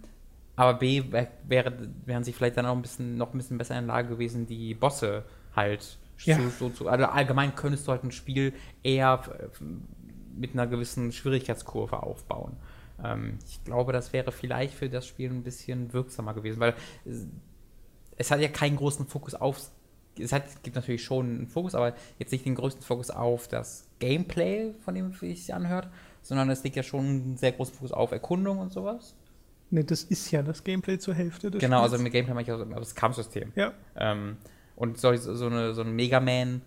Speaker 2: aber B wär- wäre, wären sie vielleicht dann auch ein bisschen, noch ein bisschen besser in der Lage gewesen, die Bosse halt
Speaker 1: Ja.
Speaker 2: zu, so zu. Also allgemein könntest du halt ein Spiel eher äh, mit einer gewissen Schwierigkeitskurve aufbauen. Ähm, ich glaube, das wäre vielleicht für das Spiel ein bisschen wirksamer gewesen, weil es, hat ja keinen großen Fokus auf. Es hat, gibt natürlich schon einen Fokus, aber jetzt nicht den größten Fokus auf das Gameplay, von dem es sich anhört, sondern es liegt ja schon einen sehr großen Fokus auf Erkundung und sowas.
Speaker 1: Ne, das ist ja das Gameplay zur Hälfte des
Speaker 2: Genau, also
Speaker 1: Spiels.
Speaker 2: mit Gameplay meine ich auch das Kampfsystem.
Speaker 1: Ja,
Speaker 2: Ähm, und so, so, eine, so ein Mega Man,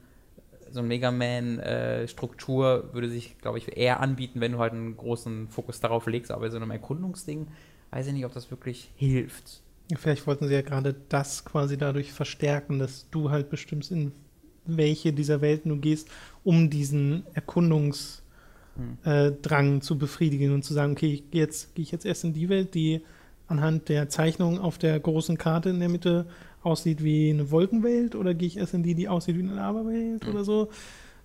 Speaker 2: so ein Mega Man-Struktur würde sich, glaube ich, eher anbieten, wenn du halt einen großen Fokus darauf legst. Aber so einem Erkundungsding weiß ich nicht, ob das wirklich hilft.
Speaker 1: Vielleicht wollten sie ja gerade das quasi dadurch verstärken, dass du halt bestimmst, in welche dieser Welten du gehst, um diesen Erkundungsdrang
Speaker 2: Hm.
Speaker 1: äh, zu befriedigen und zu sagen, okay, ich gehe jetzt, gehe ich jetzt erst in die Welt, die anhand der Zeichnung auf der großen Karte in der Mitte aussieht wie eine Wolkenwelt oder gehe ich erst in die, die aussieht wie eine Lavawelt
Speaker 2: Hm.
Speaker 1: oder so.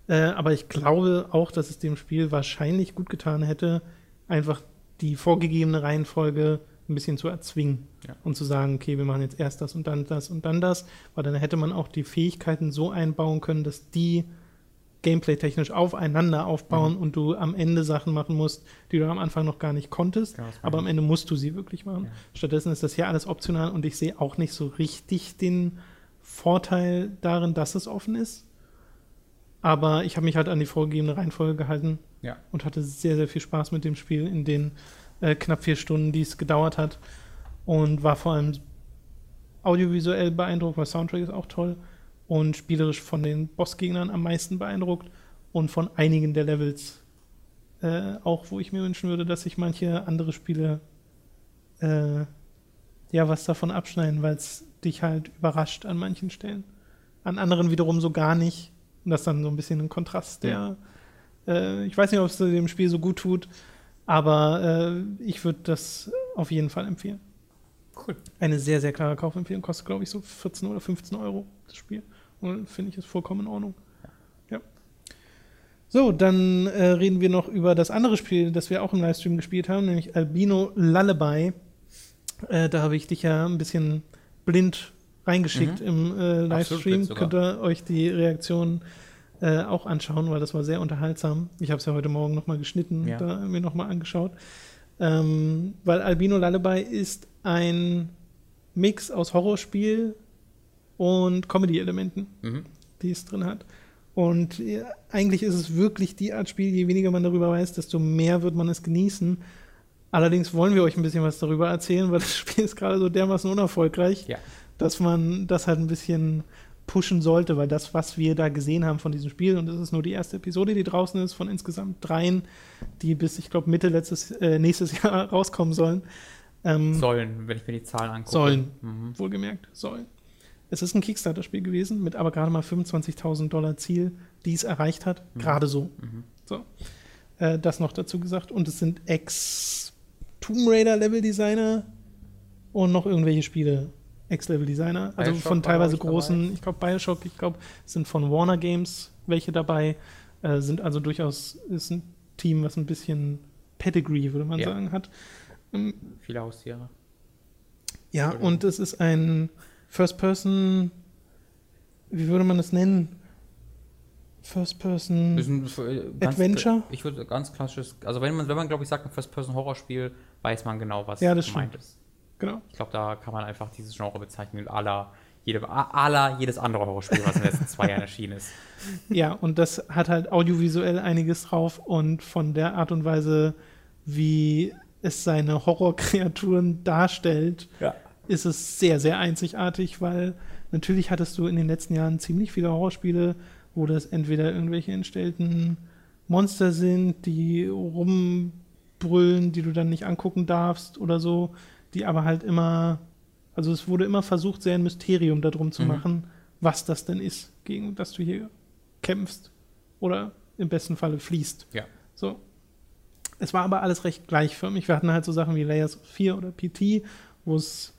Speaker 1: Äh, aber ich glaube auch, dass es dem Spiel wahrscheinlich gut getan hätte, einfach die vorgegebene Reihenfolge ein bisschen zu erzwingen
Speaker 2: Ja.
Speaker 1: und zu sagen, okay, wir machen jetzt erst das und dann das und dann das, weil dann hätte man auch die Fähigkeiten so einbauen können, dass die gameplay-technisch aufeinander aufbauen
Speaker 2: Mhm.
Speaker 1: und du am Ende Sachen machen musst, die du am Anfang noch gar nicht konntest,
Speaker 2: meine
Speaker 1: aber am. Ende musst du sie wirklich machen.
Speaker 2: Ja.
Speaker 1: Stattdessen ist das hier alles optional und ich sehe auch nicht so richtig den Vorteil darin, dass es offen ist. Aber ich habe mich halt an die vorgegebene Reihenfolge gehalten
Speaker 2: Ja.
Speaker 1: und hatte sehr, sehr viel Spaß mit dem Spiel in den äh, knapp vier Stunden, die es gedauert hat. Und war vor allem audiovisuell beeindruckt, weil Soundtrack ist auch toll. Und spielerisch von den Bossgegnern am meisten beeindruckt. Und von einigen der Levels äh, auch, wo ich mir wünschen würde, dass sich manche andere Spiele äh, ja was davon abschneiden, weil es dich halt überrascht an manchen Stellen. An anderen wiederum so gar nicht. Und das ist dann so ein bisschen ein Kontrast, der äh, ich weiß nicht, ob es dem Spiel so gut tut, aber äh, ich würde das auf jeden Fall empfehlen.
Speaker 2: Cool.
Speaker 1: Eine sehr, sehr klare Kaufempfehlung. Kostet, glaube ich, so 14 oder 15 Euro das Spiel. Und finde ich ist vollkommen in Ordnung. Ja. So, dann äh, reden wir noch über das andere Spiel, das wir auch im Livestream gespielt haben, nämlich Albino Lullaby. Äh, da habe ich dich ja ein bisschen blind reingeschickt
Speaker 2: Mhm.
Speaker 1: im äh, Livestream. Könnt ihr euch die Reaktion äh, auch anschauen, weil das war sehr unterhaltsam. Ich habe es ja heute Morgen nochmal geschnitten
Speaker 2: Ja.
Speaker 1: und da mir nochmal angeschaut. Ähm, weil Albino Lullaby ist ein Mix aus Horrorspiel und Comedy-Elementen,
Speaker 2: Mhm.
Speaker 1: die es drin hat. Und ja, eigentlich ist es wirklich die Art Spiel, je weniger man darüber weiß, desto mehr wird man es genießen. Allerdings wollen wir euch ein bisschen was darüber erzählen, weil das Spiel ist gerade so dermaßen unerfolgreich,
Speaker 2: Ja.
Speaker 1: dass man das halt ein bisschen pushen sollte, weil das, was wir da gesehen haben von diesem Spiel, und das ist nur die erste Episode, die draußen ist, von insgesamt dreien, die bis, ich glaube, Mitte letztes, äh, nächstes Jahr rauskommen sollen. Ähm,
Speaker 2: Sollen, wenn ich mir die Zahlen angucke.
Speaker 1: Sollen.
Speaker 2: Mhm.
Speaker 1: Wohlgemerkt, sollen. Es ist ein Kickstarter-Spiel gewesen, mit aber gerade mal 25.000 Dollar Ziel, die es erreicht hat.
Speaker 2: Mhm.
Speaker 1: Gerade so.
Speaker 2: Mhm.
Speaker 1: So. Äh, das noch dazu gesagt. Und es sind Ex-Tomb Raider-Level-Designer und noch irgendwelche Spiele. Ex-Level-Designer. Also
Speaker 2: Bioshock
Speaker 1: von teilweise großen,
Speaker 2: dabei.
Speaker 1: ich glaube Bioshock, ich glaube, sind von Warner Games welche dabei. Äh, sind also durchaus, ist ein Team, was ein bisschen Pedigree, würde man
Speaker 2: Ja.
Speaker 1: sagen, hat. Ähm,
Speaker 2: Viele Haustiere.
Speaker 1: ja, und es ist ein First-Person, wie würde man das nennen? First-Person.
Speaker 2: Äh,
Speaker 1: Adventure?
Speaker 2: Ich würde ganz klassisches, also wenn man, wenn man glaube ich sagt, ein First-Person-Horrorspiel, weiß man genau, was
Speaker 1: Ja, das
Speaker 2: gemeint ist.
Speaker 1: Genau.
Speaker 2: Ich glaube, da kann man einfach dieses Genre bezeichnen aller, jedem, aller jedes andere Horrorspiel, was in den letzten zwei Jahren erschienen ist.
Speaker 1: Ja, und das hat halt audiovisuell einiges drauf und von der Art und Weise, wie es seine Horrorkreaturen darstellt,
Speaker 2: Ja.
Speaker 1: ist es sehr, sehr einzigartig, weil natürlich hattest du in den letzten Jahren ziemlich viele Horrorspiele, wo das entweder irgendwelche entstellten Monster sind, die rumbrüllen, die du dann nicht angucken darfst oder so, die aber halt immer, also es wurde immer versucht, sehr ein Mysterium darum zu
Speaker 2: Mhm.
Speaker 1: machen, was das denn ist, gegen das du hier kämpfst oder im besten Falle fließt.
Speaker 2: Ja.
Speaker 1: So. Es war aber alles recht gleichförmig. Wir hatten halt so Sachen wie Layers of 4 oder PT, wo es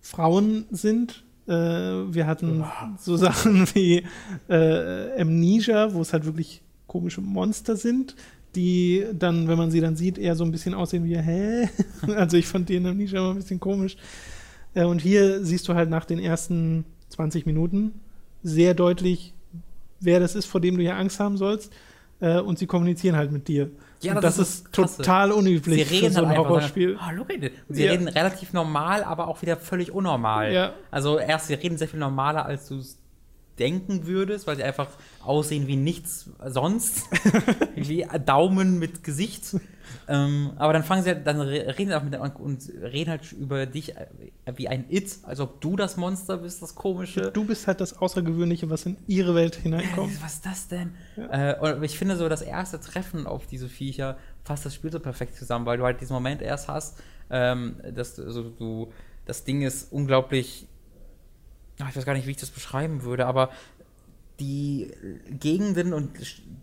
Speaker 1: Frauen sind. Äh, wir hatten so Sachen wie äh, Amnesia, wo es halt wirklich komische Monster sind, die dann, wenn man sie dann sieht, eher so ein bisschen aussehen wie, hä? also ich fand die in Amnesia immer ein bisschen komisch. Äh, und hier siehst du halt nach den ersten 20 Minuten sehr deutlich, wer das ist, vor dem du ja Angst haben sollst. Äh, und sie kommunizieren halt mit dir.
Speaker 2: Ja, das
Speaker 1: das,
Speaker 2: ist klasse.
Speaker 1: total unüblich
Speaker 2: Sie reden
Speaker 1: für so ein
Speaker 2: einfach.
Speaker 1: Horrorspiel.
Speaker 2: Oh, look at it. Und sie
Speaker 1: Ja.
Speaker 2: reden relativ normal, aber auch wieder völlig unnormal.
Speaker 1: Ja.
Speaker 2: Also erst, sie reden sehr viel normaler, als du es denken würdest, weil sie einfach aussehen wie nichts sonst. wie Daumen mit Gesicht. ähm, aber dann fangen sie halt, dann reden sie auch mit und reden halt über dich äh, wie ein It, als ob du das Monster bist, das komische.
Speaker 1: Du bist halt das Außergewöhnliche, was in ihre Welt hineinkommt.
Speaker 2: Ja, was ist das denn? Ja. Äh, und ich finde so, das erste Treffen auf diese Viecher fasst das Spiel so perfekt zusammen, weil du halt diesen Moment erst hast, ähm, dass also du, das Ding ist unglaublich ich weiß gar nicht, wie ich das beschreiben würde, aber die Gegenden und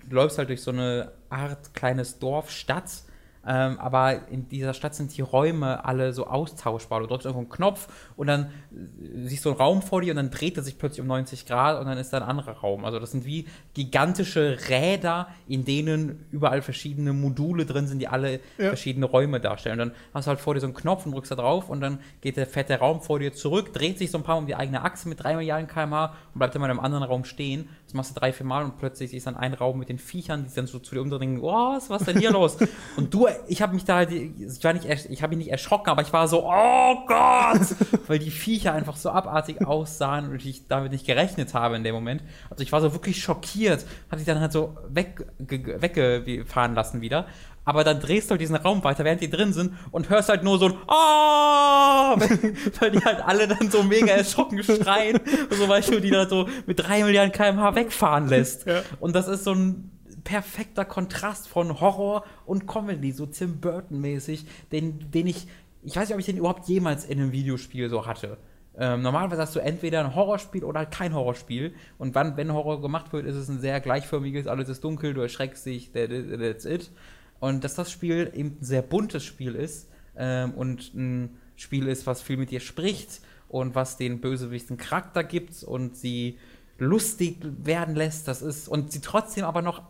Speaker 2: du läufst halt durch so eine Art kleines Dorf, Stadt ähm, aber in dieser Stadt sind die Räume alle so austauschbar. Du drückst irgendwo einen Knopf und dann äh, siehst du einen Raum vor dir und dann dreht er sich plötzlich um 90 Grad und dann ist da ein anderer Raum. Also das sind wie gigantische Räder, in denen überall verschiedene Module drin sind, die alle ja. verschiedene Räume darstellen. Und dann hast du halt vor dir so einen Knopf und drückst da drauf und dann geht der fette Raum vor dir zurück, dreht sich so ein paar um die eigene Achse mit 3 Milliarden kmh und bleibt immer in einem anderen Raum stehen. Das machst du drei, vier Mal und plötzlich ist dann ein Raum mit den Viechern, die dann so zu dir umdrehen, oh, was ist denn hier los? Und du ich habe mich da halt, ich war nicht, ich habe mich nicht erschrocken, aber ich war so, oh Gott, weil die Viecher einfach so abartig aussahen und ich damit nicht gerechnet habe in dem Moment. Also ich war so wirklich schockiert, habe sich dann halt so weg, weggefahren lassen wieder. Aber dann drehst du halt diesen Raum weiter, während die drin sind und hörst halt nur so ein Oh! weil die halt alle dann so mega erschrocken schreien, so weil du die da so mit drei Milliarden kmh wegfahren lässt. Ja. Und das ist so ein perfekter Kontrast von Horror und Comedy, so Tim Burton-mäßig, den, den ich, ich weiß nicht, ob ich den überhaupt jemals in einem Videospiel so hatte. Ähm, normalerweise hast du entweder ein Horrorspiel oder kein Horrorspiel. Und wann, wenn Horror gemacht wird, ist es ein sehr gleichförmiges, alles ist dunkel, du erschreckst dich, that's it. Und dass das Spiel eben ein sehr buntes Spiel ist ähm, und ein Spiel ist, was viel mit dir spricht und was den Bösewichten Charakter gibt und sie lustig werden lässt, das ist, und sie trotzdem aber noch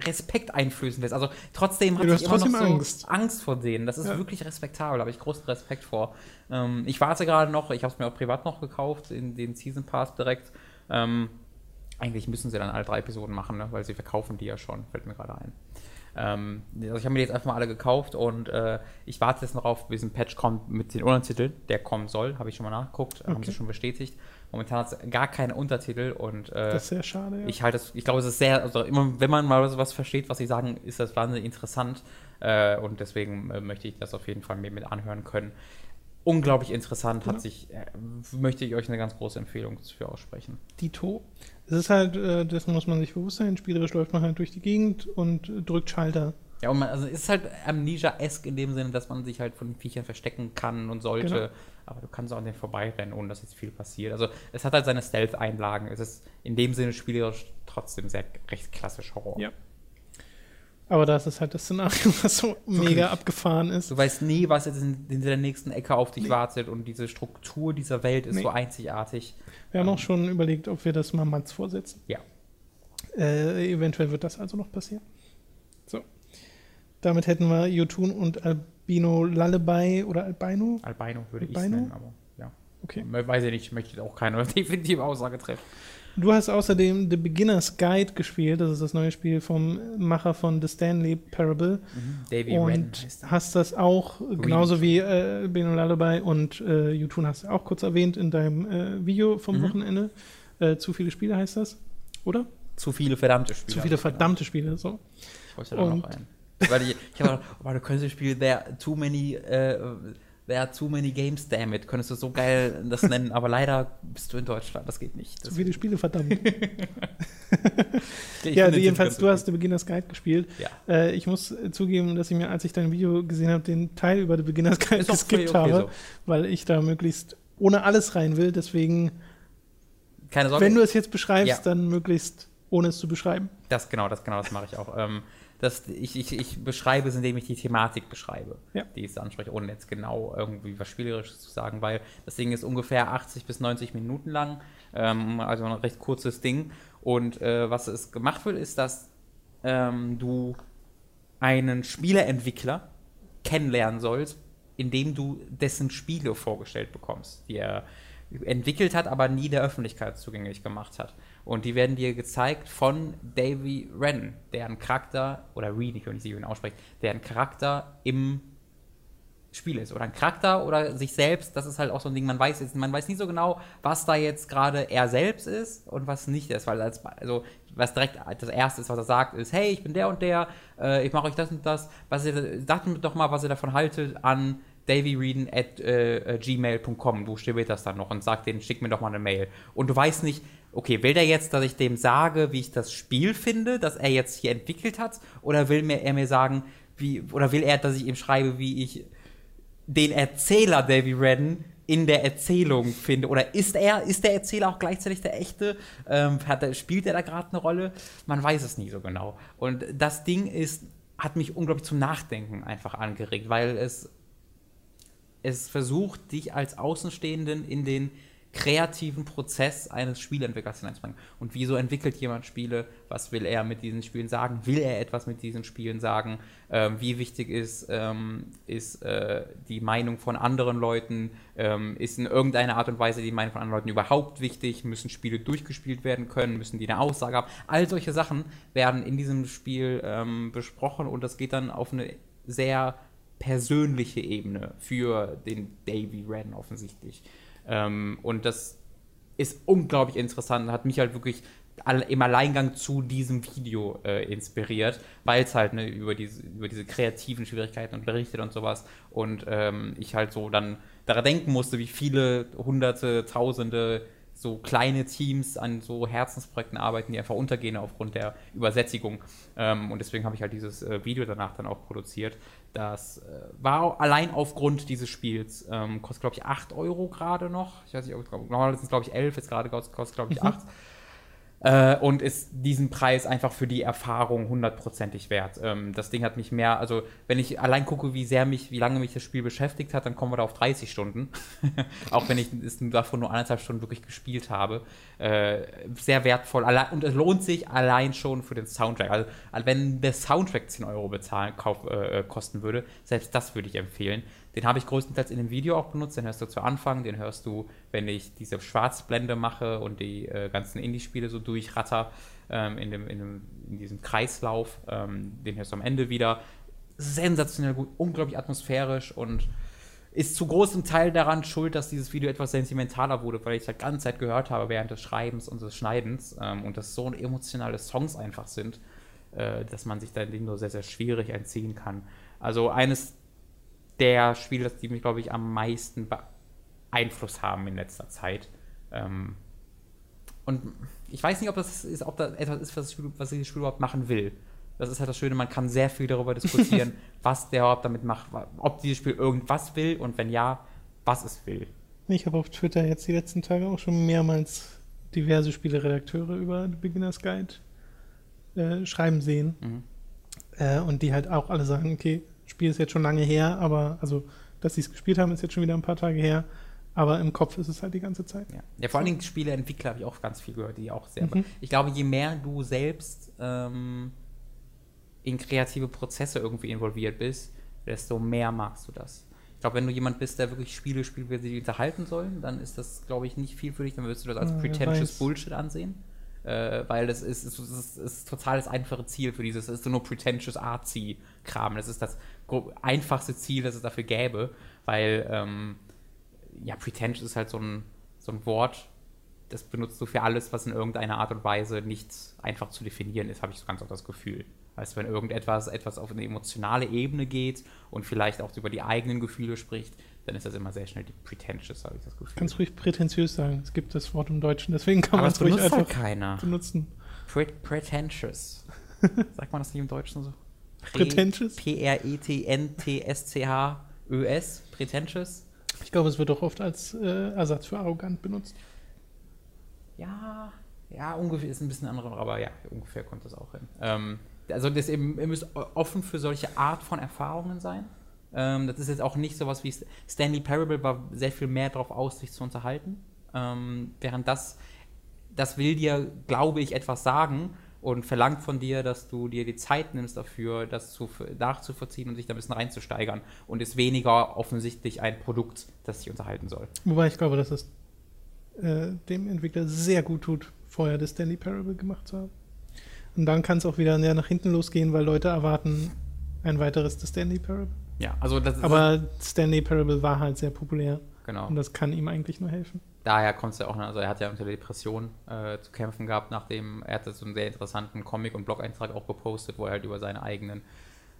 Speaker 2: Respekt einflößen lässt. Also trotzdem
Speaker 1: hat ja, ich immer noch so Angst.
Speaker 2: Angst vor denen. Das ist ja. wirklich respektabel, da habe ich großen Respekt vor. Ähm, ich warte gerade noch, ich habe es mir auch privat noch gekauft, in den Season Pass direkt. Ähm, eigentlich müssen sie dann alle drei Episoden machen, ne? weil sie verkaufen die ja schon, fällt mir gerade ein. Ähm, also ich habe mir die jetzt einfach mal alle gekauft und äh, ich warte jetzt noch auf, bis ein Patch kommt mit den Untertiteln, der kommen soll, habe ich schon mal nachgeguckt, okay. haben sie schon bestätigt. Momentan hat es gar keine Untertitel und
Speaker 1: äh, das ist sehr schade. Ja.
Speaker 2: Ich halte es, ich glaube, es ist sehr, also immer, wenn man mal was versteht, was sie sagen, ist das wahnsinnig interessant äh, und deswegen äh, möchte ich das auf jeden Fall mir mit anhören können. Unglaublich interessant, ja. hat sich, äh, möchte ich euch eine ganz große Empfehlung dafür aussprechen.
Speaker 1: Dito. Es ist halt, äh, dessen muss man sich bewusst sein, spielerisch läuft man halt durch die Gegend und drückt Schalter.
Speaker 2: Ja, und man, also es ist halt Amnesia-esque in dem Sinne, dass man sich halt von Viechern verstecken kann und sollte. Genau aber du kannst auch an den vorbeirennen, ohne dass jetzt viel passiert. Also es hat halt seine Stealth-Einlagen. Es ist in dem Sinne spielerisch trotzdem sehr recht klassisch Horror.
Speaker 1: Ja. Aber das ist halt das Szenario, was so mega abgefahren ist.
Speaker 2: Du weißt nie, was jetzt in, in der nächsten Ecke auf dich nee. wartet und diese Struktur dieser Welt ist nee. so einzigartig.
Speaker 1: Wir haben auch schon überlegt, ob wir das mal Mats vorsetzen.
Speaker 2: Ja.
Speaker 1: Äh, eventuell wird das also noch passieren. So. Damit hätten wir Jotun und Al Albino Lullaby oder Albino?
Speaker 2: Albino würde ich nennen, aber ja.
Speaker 1: Okay.
Speaker 2: Weiß ich nicht, ich möchte auch keine definitive Aussage treffen.
Speaker 1: Du hast außerdem The Beginner's Guide gespielt, das ist das neue Spiel vom Macher von The Stanley Parable. Mhm. Davy und hast das auch, genauso wie äh, Albino Lullaby und äh, YouTube hast du auch kurz erwähnt in deinem äh, Video vom mhm. Wochenende. Äh, zu viele Spiele heißt das, oder?
Speaker 2: Zu viele verdammte Spiele.
Speaker 1: Zu viele verdammte Spiele, so.
Speaker 2: Ich wollte da noch ein. Weil ich, ich habe oh, du könntest das Spiel There Too Many, äh, There are Too Many Games, damn it. Könntest du so geil das nennen, aber leider bist du in Deutschland, das geht nicht.
Speaker 1: Das Zu viele Spiele, verdammt. ja, also jedenfalls, du hast The Beginner's Guide gespielt.
Speaker 2: Ja.
Speaker 1: Äh, ich muss zugeben, dass ich mir, als ich dein Video gesehen habe, den Teil über The Beginner's Guide geskippt okay, habe, so. weil ich da möglichst ohne alles rein will. Deswegen,
Speaker 2: Keine Sorge.
Speaker 1: wenn du es jetzt beschreibst, ja. dann möglichst ohne es zu beschreiben.
Speaker 2: Das genau, das genau, das mache ich auch. Ähm, dass ich, ich, ich beschreibe es, indem ich die Thematik beschreibe,
Speaker 1: ja.
Speaker 2: die ich anspreche, ohne jetzt genau irgendwie was Spielerisches zu sagen, weil das Ding ist ungefähr 80 bis 90 Minuten lang, ähm, also ein recht kurzes Ding. Und äh, was es gemacht wird, ist, dass ähm, du einen Spieleentwickler kennenlernen sollst, indem du dessen Spiele vorgestellt bekommst, die er entwickelt hat, aber nie der Öffentlichkeit zugänglich gemacht hat. Und die werden dir gezeigt von Davy Wren, deren Charakter, oder Reed, ich kann nicht sicher, wie man ausspricht, deren Charakter im Spiel ist. Oder ein Charakter oder sich selbst, das ist halt auch so ein Ding, man weiß jetzt, man weiß nicht so genau, was da jetzt gerade er selbst ist und was nicht ist, weil als, also was direkt das erste ist, was er sagt, ist, hey, ich bin der und der, äh, ich mache euch das und das, was ihr, sagt mir doch mal, was ihr davon haltet an davyreading at äh, gmail.com, buchstabiert das dann noch und sagt denen, schick mir doch mal eine Mail. Und du weißt nicht, okay, will der jetzt, dass ich dem sage, wie ich das Spiel finde, das er jetzt hier entwickelt hat, oder will mir, er mir sagen, wie, oder will er, dass ich ihm schreibe, wie ich den Erzähler Davy Redden in der Erzählung finde. Oder ist er, ist der Erzähler auch gleichzeitig der echte? Ähm, hat, spielt er da gerade eine Rolle? Man weiß es nie so genau. Und das Ding ist, hat mich unglaublich zum Nachdenken einfach angeregt, weil es, es versucht, dich als Außenstehenden in den kreativen Prozess eines Spielentwicklers hineinzubringen. Und wieso entwickelt jemand Spiele? Was will er mit diesen Spielen sagen? Will er etwas mit diesen Spielen sagen? Ähm, wie wichtig ist, ähm, ist äh, die Meinung von anderen Leuten? Ähm, ist in irgendeiner Art und Weise die Meinung von anderen Leuten überhaupt wichtig? Müssen Spiele durchgespielt werden können? Müssen die eine Aussage haben? All solche Sachen werden in diesem Spiel ähm, besprochen und das geht dann auf eine sehr persönliche Ebene für den Davy Wren offensichtlich. Ähm, und das ist unglaublich interessant, hat mich halt wirklich im Alleingang zu diesem Video äh, inspiriert, weil es halt ne, über, diese, über diese kreativen Schwierigkeiten und berichtet und sowas. Und ähm, ich halt so dann daran denken musste, wie viele hunderte, tausende so kleine Teams an so Herzensprojekten arbeiten, die einfach untergehen aufgrund der Übersättigung. Ähm, und deswegen habe ich halt dieses äh, Video danach dann auch produziert. Das äh, war allein aufgrund dieses Spiels, ähm, kostet glaube ich 8 Euro gerade noch. Ich weiß nicht, normalerweise sind es glaube ich 11, jetzt gerade kostet glaube ich 8. Äh, und ist diesen Preis einfach für die Erfahrung hundertprozentig wert. Ähm, das Ding hat mich mehr, also wenn ich allein gucke, wie sehr mich, wie lange mich das Spiel beschäftigt hat, dann kommen wir da auf 30 Stunden. Auch wenn ich es davon nur anderthalb Stunden wirklich gespielt habe. Äh, sehr wertvoll. Allein, und es lohnt sich allein schon für den Soundtrack. Also, wenn der Soundtrack 10 Euro bezahlen, kauf, äh, kosten würde, selbst das würde ich empfehlen. Den habe ich größtenteils in dem Video auch benutzt. Den hörst du zu Anfang, den hörst du, wenn ich diese Schwarzblende mache und die äh, ganzen Indie-Spiele so durchratter ähm, in, dem, in, dem, in, diesem Kreislauf. Ähm, den hörst du am Ende wieder. Sensationell gut, unglaublich atmosphärisch und ist zu großem Teil daran schuld, dass dieses Video etwas sentimentaler wurde, weil ich es halt ganze Zeit gehört habe während des Schreibens und des Schneidens ähm, und das so emotionale Songs einfach sind, äh, dass man sich da dem nur sehr, sehr schwierig entziehen kann. Also eines der Spiele, die mich, glaube ich, am meisten beeinflusst haben in letzter Zeit. Ähm, und ich weiß nicht, ob das ist, ob das etwas ist, was, Spiel, was dieses Spiel überhaupt machen will. Das ist halt das Schöne, man kann sehr viel darüber diskutieren, was der überhaupt damit macht, ob dieses Spiel irgendwas will und wenn ja, was es will.
Speaker 1: Ich habe auf Twitter jetzt die letzten Tage auch schon mehrmals diverse Spieleredakteure über The Beginner's Guide äh, schreiben sehen. Mhm. Äh, und die halt auch alle sagen, okay, Spiel ist jetzt schon lange her, aber also, dass sie es gespielt haben, ist jetzt schon wieder ein paar Tage her. Aber im Kopf ist es halt die ganze Zeit.
Speaker 2: Ja, ja vor allen Dingen Spieleentwickler habe ich auch ganz viel gehört, die auch sehr. Mhm. Ich glaube, je mehr du selbst ähm, in kreative Prozesse irgendwie involviert bist, desto mehr magst du das. Ich glaube, wenn du jemand bist, der wirklich Spiele spielt, wie sie unterhalten sollen, dann ist das, glaube ich, nicht viel für dich. Dann wirst du das als ja, pretentious Bullshit ansehen äh, weil das ist, ist, ist, ist, total das einfache Ziel für dieses, das ist so nur pretentious Artsy-Kram. Das ist das einfachste Ziel, das es dafür gäbe, weil, ähm, ja, pretentious ist halt so ein, so ein Wort, das benutzt du für alles, was in irgendeiner Art und Weise nicht einfach zu definieren ist, habe ich so ganz oft das Gefühl. Weißt du, wenn irgendetwas etwas auf eine emotionale Ebene geht und vielleicht auch über die eigenen Gefühle spricht, dann ist das immer sehr schnell die pretentious, habe ich das Gefühl.
Speaker 1: Kannst ruhig prätentiös sagen. Es gibt das Wort im Deutschen, deswegen kann man es ruhig einfach halt
Speaker 2: keiner.
Speaker 1: benutzen.
Speaker 2: Pre pretentious. Sagt man das nicht im Deutschen so?
Speaker 1: Pre pretentious?
Speaker 2: P-R-E-T-N-T-S-C-H-Ö-S. Pretentious.
Speaker 1: Ich glaube, es wird auch oft als äh, Ersatz für arrogant benutzt.
Speaker 2: Ja, ja, ungefähr ist ein bisschen andere, aber ja, ungefähr kommt das auch hin. Ähm, also das eben, ihr müsst offen für solche Art von Erfahrungen sein. Ähm, das ist jetzt auch nicht sowas wie Stanley Parable war sehr viel mehr darauf aus, sich zu unterhalten. Ähm, während das, das will dir, glaube ich, etwas sagen und verlangt von dir, dass du dir die Zeit nimmst dafür, das zu, nachzuvollziehen und sich da ein bisschen reinzusteigern und ist weniger offensichtlich ein Produkt, das dich unterhalten soll.
Speaker 1: Wobei ich glaube, dass es äh, dem Entwickler sehr gut tut, vorher das Stanley Parable gemacht zu haben. Und dann kann es auch wieder näher nach hinten losgehen, weil Leute erwarten ein weiteres The Stanley Parable.
Speaker 2: Ja, also das ist.
Speaker 1: Aber Stanley Parable war halt sehr populär.
Speaker 2: Genau.
Speaker 1: Und das kann ihm eigentlich nur helfen.
Speaker 2: Daher kommt es ja auch, ne, also er hat ja mit der Depression äh, zu kämpfen gehabt, nachdem er hatte so einen sehr interessanten Comic- und Blog-Eintrag auch gepostet, wo er halt über seine eigenen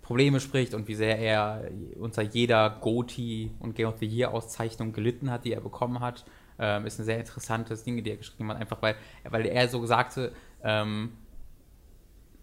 Speaker 2: Probleme spricht und wie sehr er unter jeder GOTY und Game of the Year Auszeichnung gelitten hat, die er bekommen hat. Ähm, ist ein sehr interessantes Ding, die er geschrieben hat, einfach weil, weil er so sagte, ähm,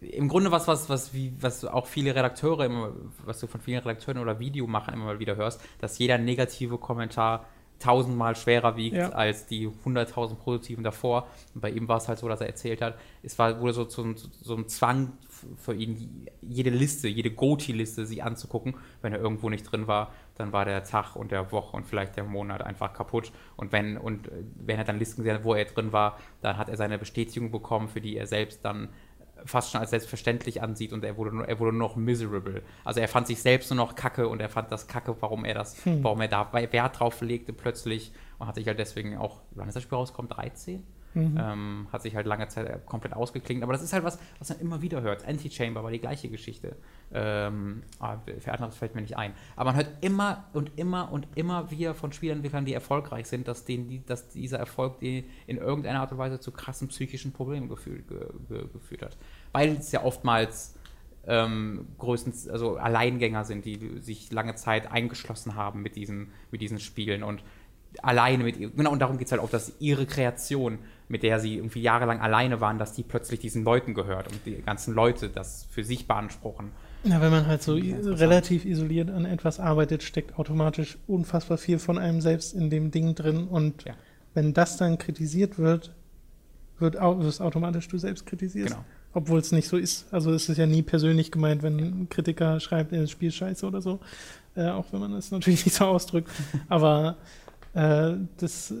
Speaker 2: im Grunde was, was, was, wie, was auch viele Redakteure immer, was du von vielen Redakteuren oder Videomachern immer mal wieder hörst, dass jeder negative Kommentar tausendmal schwerer wiegt
Speaker 1: Ja.
Speaker 2: als die 100.000 positiven davor. Und bei ihm war es halt so, dass er erzählt hat, es war, wurde so zu, zu, so ein Zwang für ihn, jede Liste, jede Goti-Liste sich anzugucken. Wenn er irgendwo nicht drin war, dann war der Tag und der Woche und vielleicht der Monat einfach kaputt. Und wenn, und äh, wenn er dann Listen gesehen hat, wo er drin war, dann hat er seine Bestätigung bekommen, für die er selbst dann fast schon als selbstverständlich ansieht und er wurde, nur, er wurde nur noch miserable. Also er fand sich selbst nur noch kacke und er fand das kacke, warum er das, warum er da Wert drauf legte plötzlich und hat sich halt deswegen auch, wann ist das Spiel rauskommt? 13? Ähm, hat sich halt lange Zeit komplett ausgeklingt. Aber das ist halt was, was man immer wieder hört. Anti-Chamber war die gleiche Geschichte. Ähm, ah, für anderes fällt mir nicht ein. Aber man hört immer und immer und immer wieder von Spielentwicklern, die erfolgreich sind, dass, denen die, dass dieser Erfolg die in irgendeiner Art und Weise zu krassen psychischen Problemen geführt, ge, ge, geführt hat. Weil es ja oftmals ähm, größtens, also Alleingänger sind, die sich lange Zeit eingeschlossen haben mit diesen, mit diesen Spielen und alleine mit genau, und darum geht es halt auch, dass ihre Kreation, mit der sie irgendwie jahrelang alleine waren, dass die plötzlich diesen Leuten gehört und die ganzen Leute das für sich beanspruchen.
Speaker 1: Ja, wenn man halt so relativ isoliert an etwas arbeitet, steckt automatisch unfassbar viel von einem selbst in dem Ding drin. Und
Speaker 2: Ja.
Speaker 1: wenn das dann kritisiert wird, wird wirst automatisch du selbst kritisierst.
Speaker 2: Genau.
Speaker 1: Obwohl es nicht so ist. Also es ist ja nie persönlich gemeint, wenn ein Kritiker schreibt, das Spiel ist scheiße oder so. Äh, auch wenn man das natürlich nicht so ausdrückt. Aber äh, das,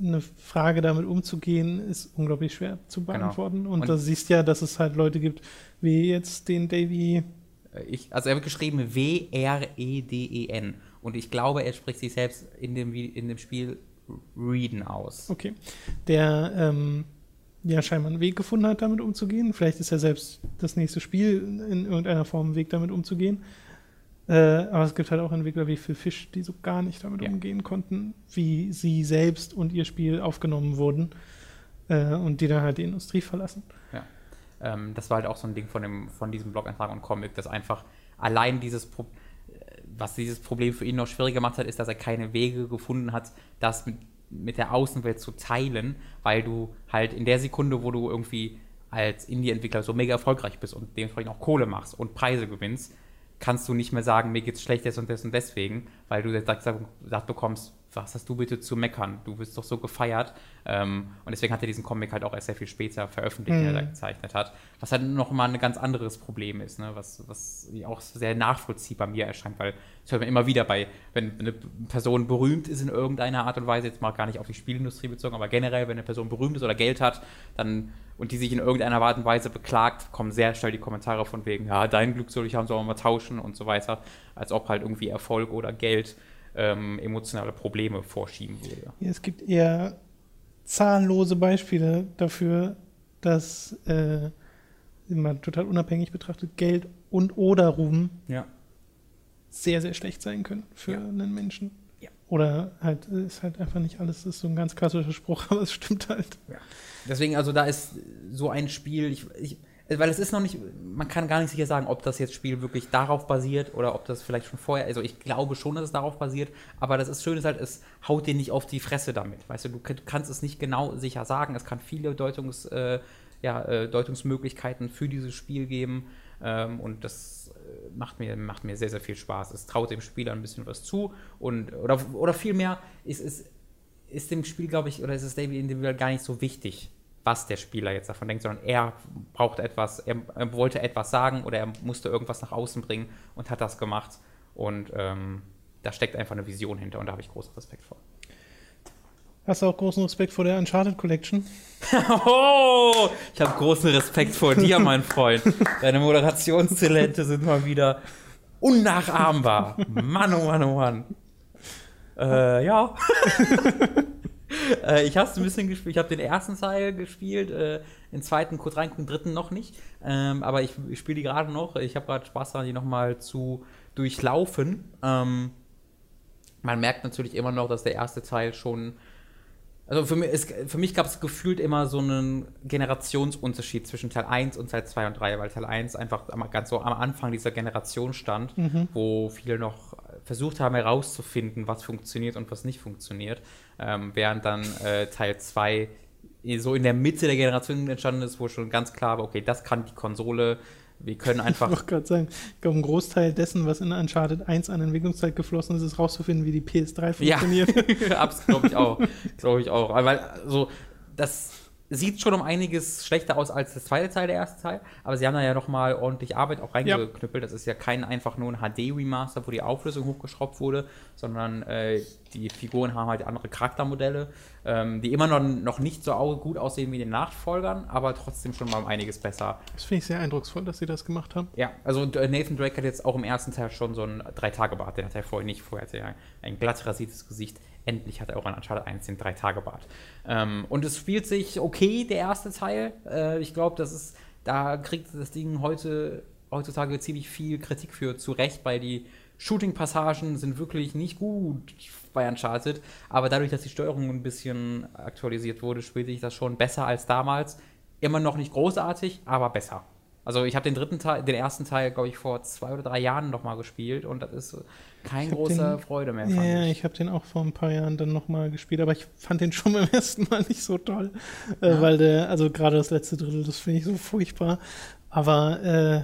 Speaker 1: eine Frage damit umzugehen, ist unglaublich schwer zu beantworten. Und,
Speaker 2: Genau. Und-
Speaker 1: da siehst ja, dass es halt Leute gibt, wie jetzt den Davy
Speaker 2: Äh, Ich, also er wird geschrieben W-R-E-D-E-N. Und ich glaube, er spricht sich selbst in dem, in dem Spiel Reeden aus.
Speaker 1: Okay. Der ähm, ja scheinbar einen Weg gefunden hat, damit umzugehen. Vielleicht ist ja selbst das nächste Spiel in irgendeiner Form ein Weg, damit umzugehen. Äh, aber es gibt halt auch Entwickler wie Phil Fish, die so gar nicht damit
Speaker 2: Ja.
Speaker 1: umgehen konnten, wie sie selbst und ihr Spiel aufgenommen wurden. Äh, und die dann halt die Industrie verlassen.
Speaker 2: Ähm, das war halt auch so ein Ding von, dem, von diesem Blog-Eintrag und Comic, dass einfach allein dieses, Pro äh, was dieses Problem für ihn noch schwieriger gemacht hat, ist, dass er keine Wege gefunden hat, das mit, mit der Außenwelt zu teilen, weil du halt in der Sekunde, wo du irgendwie als Indie-Entwickler so mega erfolgreich bist und dementsprechend auch Kohle machst und Preise gewinnst, kannst du nicht mehr sagen, mir geht's schlecht des und des und deswegen, weil du gesagt, gesagt bekommst, was hast du bitte zu meckern? Du bist doch so gefeiert. Ähm, und deswegen hat er diesen Comic halt auch erst sehr viel später veröffentlicht, den er da
Speaker 1: Mhm.
Speaker 2: gezeichnet hat. Was halt noch mal ein ganz anderes Problem ist, ne? was, was auch sehr nachvollziehbar mir erscheint, weil das hört man immer wieder bei, wenn eine Person berühmt ist in irgendeiner Art und Weise, jetzt mal gar nicht auf die Spielindustrie bezogen, aber generell, wenn eine Person berühmt ist oder Geld hat, dann und die sich in irgendeiner Art und Weise beklagt, kommen sehr schnell die Kommentare von wegen, ja, dein Glück soll ich haben, sollen wir mal tauschen und so weiter, als ob halt irgendwie Erfolg oder Geld ähm, emotionale Probleme vorschieben würde.
Speaker 1: Es gibt eher zahllose Beispiele dafür, dass äh, man total unabhängig betrachtet Geld und oder Ruhm
Speaker 2: Ja.
Speaker 1: sehr, sehr schlecht sein können für
Speaker 2: Ja.
Speaker 1: einen Menschen.
Speaker 2: Ja.
Speaker 1: Oder halt, ist halt einfach nicht alles, ist so ein ganz klassischer Spruch, aber es stimmt halt.
Speaker 2: Deswegen, also da ist so ein Spiel, ich, ich, weil es ist noch nicht, man kann gar nicht sicher sagen, ob das jetzt Spiel wirklich darauf basiert oder ob das vielleicht schon vorher, also ich glaube schon, dass es darauf basiert, aber das ist schön ist halt, es haut dir nicht auf die Fresse damit, weißt du, du kannst es nicht genau sicher sagen, es kann viele Deutungs, äh, ja, äh, Deutungsmöglichkeiten für dieses Spiel geben ähm, und das äh, macht mir, macht mir sehr, sehr viel Spaß. Es traut dem Spieler ein bisschen was zu und, oder, oder vielmehr, es ist, ist dem Spiel, glaube ich, oder ist es David individuell gar nicht so wichtig, was der Spieler jetzt davon denkt, sondern er brauchte etwas, er, er wollte etwas sagen oder er musste irgendwas nach außen bringen und hat das gemacht. Und ähm, da steckt einfach eine Vision hinter und da habe ich großen Respekt vor.
Speaker 1: Hast du auch großen Respekt vor der Uncharted Collection?
Speaker 2: oh, ich habe großen Respekt vor dir, mein Freund. Deine Moderationstalente sind mal wieder unnachahmbar. Mann, oh Mann, oh Mann. Äh, ja. äh, ich habe es ein bisschen gespielt. Ich habe den ersten Teil gespielt. Äh, Den zweiten kurz reingucken, den dritten noch nicht. Ähm, aber ich, ich spiele die gerade noch. Ich habe gerade Spaß daran, die nochmal zu durchlaufen. Ähm, man merkt natürlich immer noch, dass der erste Teil schon. Also für mich, für mich gab es gefühlt immer so einen Generationsunterschied zwischen Teil 1 und Teil 2 und 3, weil Teil 1 einfach ganz so am Anfang dieser Generation stand,
Speaker 1: Mhm.
Speaker 2: wo viele noch versucht haben herauszufinden, was funktioniert und was nicht funktioniert, ähm, während dann äh, Teil 2 so in der Mitte der Generation entstanden ist, wo schon ganz klar war, okay, das kann die Konsole, wir können
Speaker 1: Ich
Speaker 2: einfach
Speaker 1: wollte gerade sagen, ich glaube, ein Großteil dessen, was in Uncharted 1 an Entwicklungszeit geflossen ist, ist rauszufinden, wie die PS3
Speaker 2: Ja.
Speaker 1: funktioniert.
Speaker 2: Absolut, glaube ich auch. Glaube ich auch. Weil, also, das sieht schon um einiges schlechter aus als der zweite Teil, der erste Teil. Aber sie haben da ja nochmal ordentlich Arbeit auch reingeknüppelt. Das ist ja kein einfach nur ein HD-Remaster, wo die Auflösung hochgeschraubt wurde, sondern äh, die Figuren haben halt andere Charaktermodelle, ähm, die immer noch, noch nicht so gut aussehen wie den Nachfolgern, aber trotzdem schon mal um einiges besser.
Speaker 1: Das finde ich sehr eindrucksvoll, dass sie das gemacht haben.
Speaker 2: Ja, also äh, Nathan Drake hat jetzt auch im ersten Teil schon so einen Drei-Tage-Bart. Den hat er vorher nicht. Vorher hatte er ein glatt rasiertes Gesicht. Endlich hat er auch an Uncharted 1 den Drei-Tage-Bart. Ähm, und es spielt sich okay, der erste Teil. Äh, ich glaube, das ist, da kriegt das Ding heute, heutzutage ziemlich viel Kritik für zurecht, weil die Shooting-Passagen sind wirklich nicht gut bei Uncharted. Aber dadurch, dass die Steuerung ein bisschen aktualisiert wurde, spielt sich das schon besser als damals. Immer noch nicht großartig, aber besser. Also ich habe den dritten Teil, den ersten Teil, glaube ich, vor zwei oder drei Jahren noch mal gespielt und das ist kein großer
Speaker 1: den-
Speaker 2: Freude mehr.
Speaker 1: Ja,
Speaker 2: fand
Speaker 1: ja,
Speaker 2: ich.
Speaker 1: ich habe den auch vor ein paar Jahren dann nochmal gespielt, aber ich fand den schon beim ersten Mal nicht so toll, äh, weil der, also gerade das letzte Drittel, das finde ich so furchtbar. Aber äh,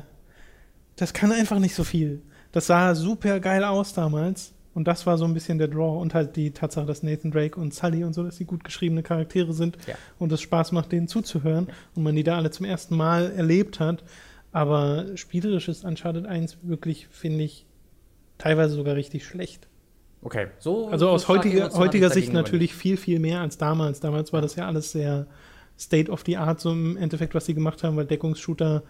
Speaker 1: das kann einfach nicht so viel. Das sah super geil aus damals und das war so ein bisschen der Draw und halt die Tatsache, dass Nathan Drake und Sully und so, dass die gut geschriebene Charaktere sind
Speaker 2: Ja.
Speaker 1: und es Spaß macht, denen zuzuhören und man die da alle zum ersten Mal erlebt hat. Aber spielerisch ist Uncharted 1 wirklich, finde ich, teilweise sogar richtig schlecht.
Speaker 2: Okay, so.
Speaker 1: Also
Speaker 2: so
Speaker 1: aus heutiger, heutiger Sicht natürlich viel, viel mehr als damals. Damals war das ja alles sehr State of the Art, so im Endeffekt, was sie gemacht haben, weil Deckungsshooter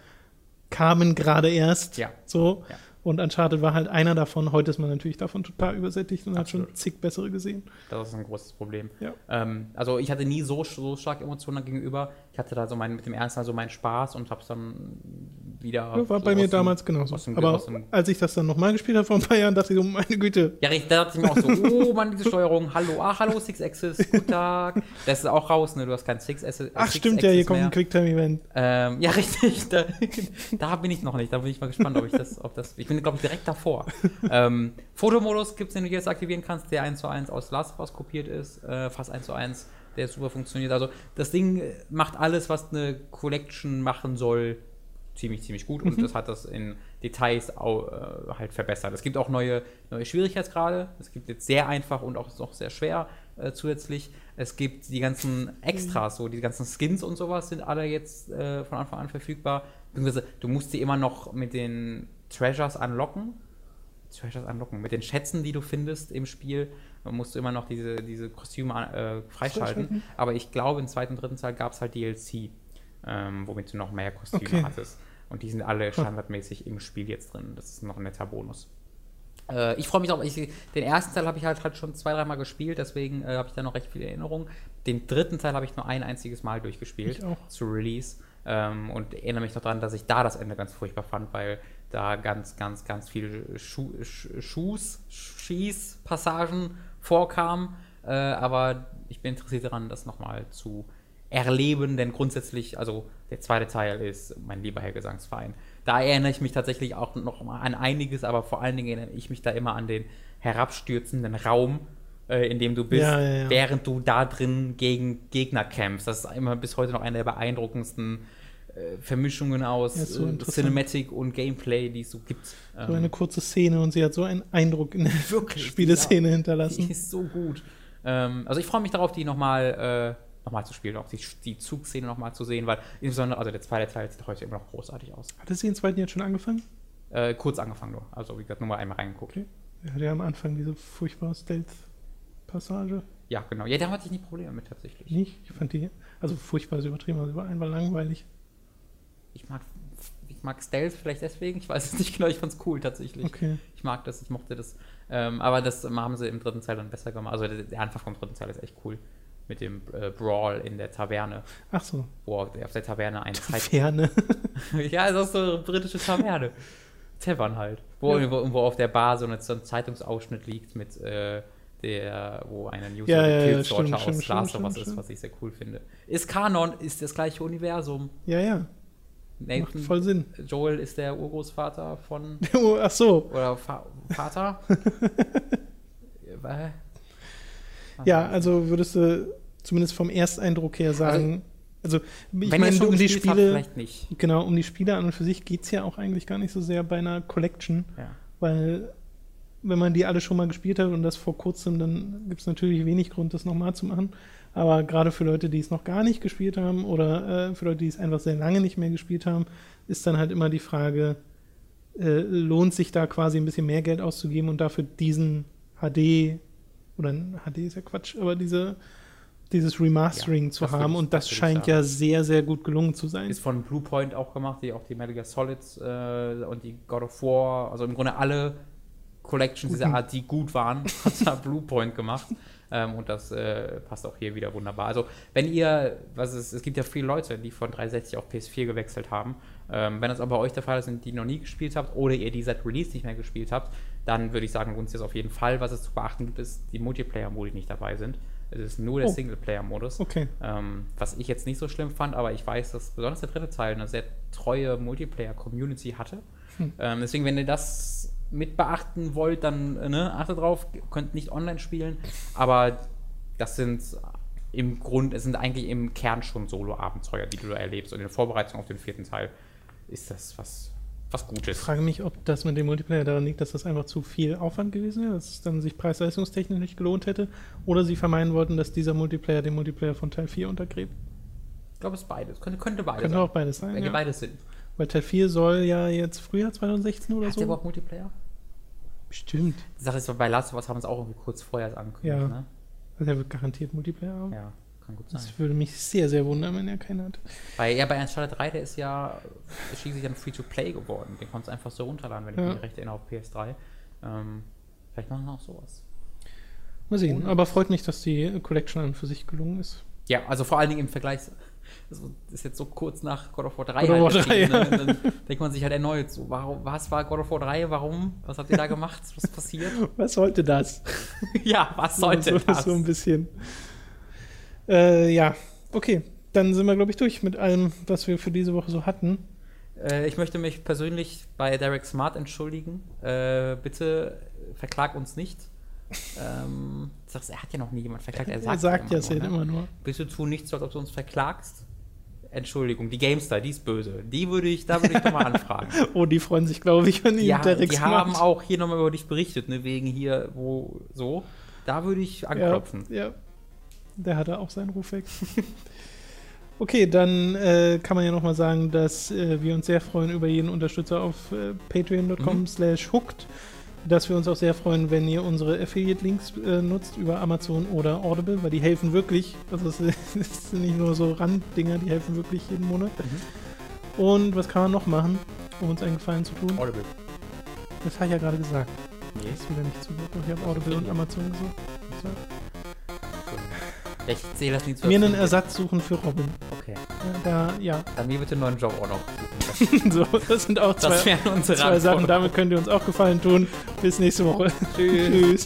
Speaker 1: kamen gerade erst.
Speaker 2: Ja.
Speaker 1: So.
Speaker 2: Ja.
Speaker 1: Und Uncharted war halt einer davon. Heute ist man natürlich davon total übersättigt und hat
Speaker 2: Absolut.
Speaker 1: schon zig bessere gesehen.
Speaker 2: Das ist ein großes Problem.
Speaker 1: Ja.
Speaker 2: Ähm, also ich hatte nie so, so stark Emotionen gegenüber. Ich hatte da so mein, mit dem ersten Teil so meinen Spaß und hab's dann wieder.
Speaker 1: Ja, war
Speaker 2: so
Speaker 1: bei mir
Speaker 2: dem-
Speaker 1: damals genauso.
Speaker 2: aus dem-
Speaker 1: Aber
Speaker 2: dem-
Speaker 1: als ich das dann nochmal gespielt habe vor ein paar Jahren, dachte ich so, meine Güte.
Speaker 2: Ja, richtig, da dachte ich mir auch so, oh Mann, diese Steuerung, hallo, ah, hallo, Six Axis, guten Tag. Das ist auch raus, ne, du hast kein Six Axis
Speaker 1: Ach, stimmt ja, hier kommt ein Quicktime-Event.
Speaker 2: Ähm, ja, richtig. Da, da bin ich noch nicht. Da bin ich mal gespannt, ob ich das, ob das. Ich bin, glaube ich, direkt davor. ähm, Fotomodus gibt es, den du jetzt aktivieren kannst, der 1 zu 1 aus Last of Us kopiert ist, äh, fast 1 zu 1, der super funktioniert. Also das Ding äh, macht alles, was eine Collection machen soll, ziemlich, ziemlich gut und das hat das in Details au, äh, halt verbessert. Es gibt auch neue, neue Schwierigkeitsgrade. Es gibt jetzt sehr einfach und auch noch sehr schwer äh, zusätzlich. Es gibt die ganzen Extras, so die ganzen Skins und sowas sind alle jetzt äh, von Anfang an verfügbar. Beziehungsweise du musst sie immer noch mit den Treasures unlocken. Treasures unlocken. Mit den Schätzen, die du findest im Spiel, musst du immer noch diese, diese Kostüme äh, freischalten. Aber ich glaube, im zweiten, dritten Teil gab es halt DLC, ähm, womit du noch mehr Kostüme
Speaker 1: Okay.
Speaker 2: hattest. Und die sind alle standardmäßig im Spiel jetzt drin. Das ist noch ein netter Bonus. Äh, ich freue mich auch, ich, den ersten Teil habe ich halt, halt schon zwei, dreimal gespielt, deswegen äh, habe ich da noch recht viele Erinnerungen. Den dritten Teil habe ich nur ein einziges Mal durchgespielt
Speaker 1: Ich auch.
Speaker 2: zu Release. Ähm, und erinnere mich noch daran, dass ich da das Ende ganz furchtbar fand, weil da ganz, ganz, ganz viele Schu Sch Schuss, Schießpassagen vorkamen. Äh, aber ich bin interessiert daran, das nochmal zu erleben, denn grundsätzlich, also der zweite Teil ist mein lieber Herr Gesangsverein. Da erinnere ich mich tatsächlich auch noch an einiges, aber vor allen Dingen erinnere ich mich da immer an den herabstürzenden Raum, äh, in dem du bist,
Speaker 1: Ja, ja, ja.
Speaker 2: während du da drin gegen Gegner kämpfst. Das ist immer bis heute noch eine der beeindruckendsten Vermischungen aus
Speaker 1: Ja, so
Speaker 2: äh. Cinematic und Gameplay, die es so gibt.
Speaker 1: So
Speaker 2: Ähm,
Speaker 1: eine kurze Szene und sie hat so einen Eindruck in der
Speaker 2: Wirklich,
Speaker 1: Spieleszene
Speaker 2: Die
Speaker 1: hinterlassen.
Speaker 2: ist so gut. Ähm, also ich freue mich darauf, die nochmal äh, noch mal zu spielen, auch die, die Zugszene nochmal zu sehen, weil insbesondere, also der zweite Teil sieht heute immer noch großartig aus.
Speaker 1: Hatte sie den zweiten jetzt schon angefangen?
Speaker 2: Äh, kurz angefangen nur. Also wie gesagt, nur mal einmal reingeguckt.
Speaker 1: Okay. Er ja am Anfang diese furchtbare Stealth-Passage.
Speaker 2: Ja, genau. Ja, da hatte ich nie Probleme mit tatsächlich.
Speaker 1: Nicht? Ich fand die, also furchtbar ist übertrieben, also sie war einfach langweilig.
Speaker 2: Ich mag, ich mag Stealth vielleicht deswegen, ich weiß es nicht genau, ich fand's cool tatsächlich.
Speaker 1: Okay.
Speaker 2: Ich mag das, ich mochte das. Ähm, aber das haben sie im dritten Teil dann besser gemacht. Also der, der Anfang vom dritten Teil ist echt cool. mit dem äh, Brawl in der Taverne,
Speaker 1: Ach so,
Speaker 2: wo auf auf der Taverne ein Zeit
Speaker 1: Ferne.
Speaker 2: ja, das ist so eine britische Taverne. Tavern halt. Wo,
Speaker 1: Ja.
Speaker 2: wo, wo auf der Bar so, eine, so ein Zeitungsausschnitt liegt mit äh, der, wo eine News
Speaker 1: Ja, ja, ja, stimmt,
Speaker 2: aus
Speaker 1: stimmt, stimmt,
Speaker 2: Us
Speaker 1: stimmt,
Speaker 2: ist, was ich sehr cool finde. Ist Kanon, ist das gleiche Universum.
Speaker 1: Ja, ja, macht
Speaker 2: Nathan,
Speaker 1: voll Sinn.
Speaker 2: Joel ist der Urgroßvater von,
Speaker 1: Oh, Ach so,
Speaker 2: oder Fa Vater?
Speaker 1: Ja, also würdest du zumindest vom Ersteindruck her sagen, also, ich
Speaker 2: Wenn ihr
Speaker 1: meine, um die Spiele,
Speaker 2: vielleicht nicht.
Speaker 1: genau, um die Spiele an und für sich geht es ja auch eigentlich gar nicht so sehr bei einer Collection,
Speaker 2: Ja.
Speaker 1: weil wenn man die alle schon mal gespielt hat und das vor kurzem, dann gibt es natürlich wenig Grund, das nochmal zu machen. Aber gerade für Leute, die es noch gar nicht gespielt haben oder äh, für Leute, die es einfach sehr lange nicht mehr gespielt haben, ist dann halt immer die Frage, äh, lohnt sich da quasi ein bisschen mehr Geld auszugeben und dafür diesen HD oder ein HD ist ja Quatsch, aber diese, dieses Remastering
Speaker 2: Ja,
Speaker 1: zu haben
Speaker 2: ich-
Speaker 1: und das
Speaker 2: das
Speaker 1: scheint ja sehr, sehr gut gelungen zu sein.
Speaker 2: Ist von Bluepoint auch gemacht, die auch die Metal Gear Solid äh, und die God of War, also im Grunde alle Collections dieser. Art, die gut waren, hat da Bluepoint gemacht. Ähm, und das äh, passt auch hier wieder wunderbar. Also, wenn ihr, was ist, es gibt ja viele Leute, die von 360 auf PS4 gewechselt haben. Ähm, wenn das aber bei euch der Fall ist und die noch nie gespielt habt oder ihr die seit Release nicht mehr gespielt habt, dann würde ich sagen, lohnt sich das auf jeden Fall. Was es zu beachten gibt, ist die Multiplayer-Modi nicht dabei sind. Es ist nur der
Speaker 1: Oh.
Speaker 2: Singleplayer-Modus.
Speaker 1: Okay.
Speaker 2: Ähm, was ich jetzt nicht so schlimm fand, aber ich weiß, dass besonders der dritte Teil eine sehr treue Multiplayer-Community hatte.
Speaker 1: Hm.
Speaker 2: Ähm, deswegen, wenn ihr das mit beachten wollt, dann äh, ne, achtet drauf, könnt nicht online spielen, aber das sind im Grund, es sind eigentlich im Kern schon Solo-Abenteuer, die du da erlebst. Und in der Vorbereitung auf den vierten Teil ist das was, was
Speaker 1: Ich
Speaker 2: Gutes.
Speaker 1: frage mich, ob das mit dem Multiplayer daran liegt, dass das einfach zu viel Aufwand gewesen wäre, dass es dann sich preis-leistungstechnisch nicht gelohnt hätte, oder sie vermeiden wollten, dass dieser Multiplayer den Multiplayer von Teil 4 untergräbt.
Speaker 2: Ich glaube, es ist beides. Könnte, könnte beides
Speaker 1: Könnte
Speaker 2: sein.
Speaker 1: auch beides sein.
Speaker 2: Wenn die
Speaker 1: Ja.
Speaker 2: beides sind.
Speaker 1: Weil Teil 4 soll ja jetzt Frühjahr 2016 oder
Speaker 2: Hat
Speaker 1: so.
Speaker 2: der überhaupt Multiplayer?
Speaker 1: Bestimmt.
Speaker 2: Die Sache ist, bei Last of Us haben es auch irgendwie kurz vorher angekündigt,
Speaker 1: Ja.
Speaker 2: ne?
Speaker 1: Also er wird garantiert Multiplayer haben.
Speaker 2: Ja, kann gut sein.
Speaker 1: Das würde mich sehr, sehr wundern, wenn er keinen hat.
Speaker 2: Bei, ja, bei Uncharted 3, der ist ja schließlich dann Free-to-Play geworden. Den konntest du einfach so runterladen, wenn
Speaker 1: Ja.
Speaker 2: ich mich recht erinnere, auf PS3. Ähm, vielleicht machen wir auch sowas.
Speaker 1: Mal sehen.
Speaker 2: Ohne-
Speaker 1: Aber freut mich, dass die Collection an und für sich gelungen ist.
Speaker 2: Ja, also vor allen Dingen im Vergleich, das ist jetzt so kurz nach God of War 3
Speaker 1: God
Speaker 2: halt
Speaker 1: 3,
Speaker 2: erschienen, ne? Und dann denkt man sich halt erneut so, warum, was war God of War 3, warum, was habt ihr da gemacht, was ist passiert?
Speaker 1: Was sollte das?
Speaker 2: ja, was sollte
Speaker 1: so,
Speaker 2: das?
Speaker 1: So ein bisschen. Äh, ja, okay. Dann sind wir, glaube ich, durch mit allem, was wir für diese Woche so hatten.
Speaker 2: Äh, ich möchte mich persönlich bei Derek Smart entschuldigen. Äh, bitte verklag uns nicht. Ähm, sagst, er hat ja noch nie jemand verklagt. Er sagt,
Speaker 1: er sagt ja
Speaker 2: immer,
Speaker 1: es
Speaker 2: nur, ne?
Speaker 1: immer nur.
Speaker 2: Bitte tu nicht so, als ob du uns verklagst. Entschuldigung, die Gamestar, die ist böse. Die würde ich, da würde ich nochmal anfragen.
Speaker 1: Oh, die freuen sich, glaube ich, wenn die
Speaker 2: Ja,
Speaker 1: Derek
Speaker 2: die
Speaker 1: Smart-
Speaker 2: haben auch hier nochmal über dich berichtet, ne, wegen hier, wo so. Da würde ich anklopfen.
Speaker 1: Ja, ja. Der hatte auch seinen Ruf weg. okay, dann äh, kann man ja nochmal sagen, dass äh, wir uns sehr freuen über jeden Unterstützer auf äh, patreon.com
Speaker 2: Mhm.
Speaker 1: slash hooked. Dass wir uns auch sehr freuen, wenn ihr unsere Affiliate-Links äh, nutzt über Amazon oder Audible, weil die helfen wirklich. Also es es sind nicht nur so Randdinger, die helfen wirklich jeden Monat.
Speaker 2: Mhm.
Speaker 1: Und was kann man noch machen, um uns einen Gefallen zu tun?
Speaker 2: Audible.
Speaker 1: Das habe ich ja gerade gesagt.
Speaker 2: Nee.
Speaker 1: Das ist wieder nicht zugehört. Ich habe Audible und Amazon gesagt. So.
Speaker 2: Ich zähle das nie zu.
Speaker 1: Mir einen Ersatz suchen für Robin.
Speaker 2: Okay.
Speaker 1: Da, ja.
Speaker 2: Dann mir bitte einen neuen Job auch noch.
Speaker 1: so, das sind auch
Speaker 2: Das
Speaker 1: zwei,
Speaker 2: wären unsere
Speaker 1: zwei Sachen. Damit könnt ihr uns auch Gefallen tun. Bis nächste Woche.
Speaker 2: Tschüss.
Speaker 1: Tschüss.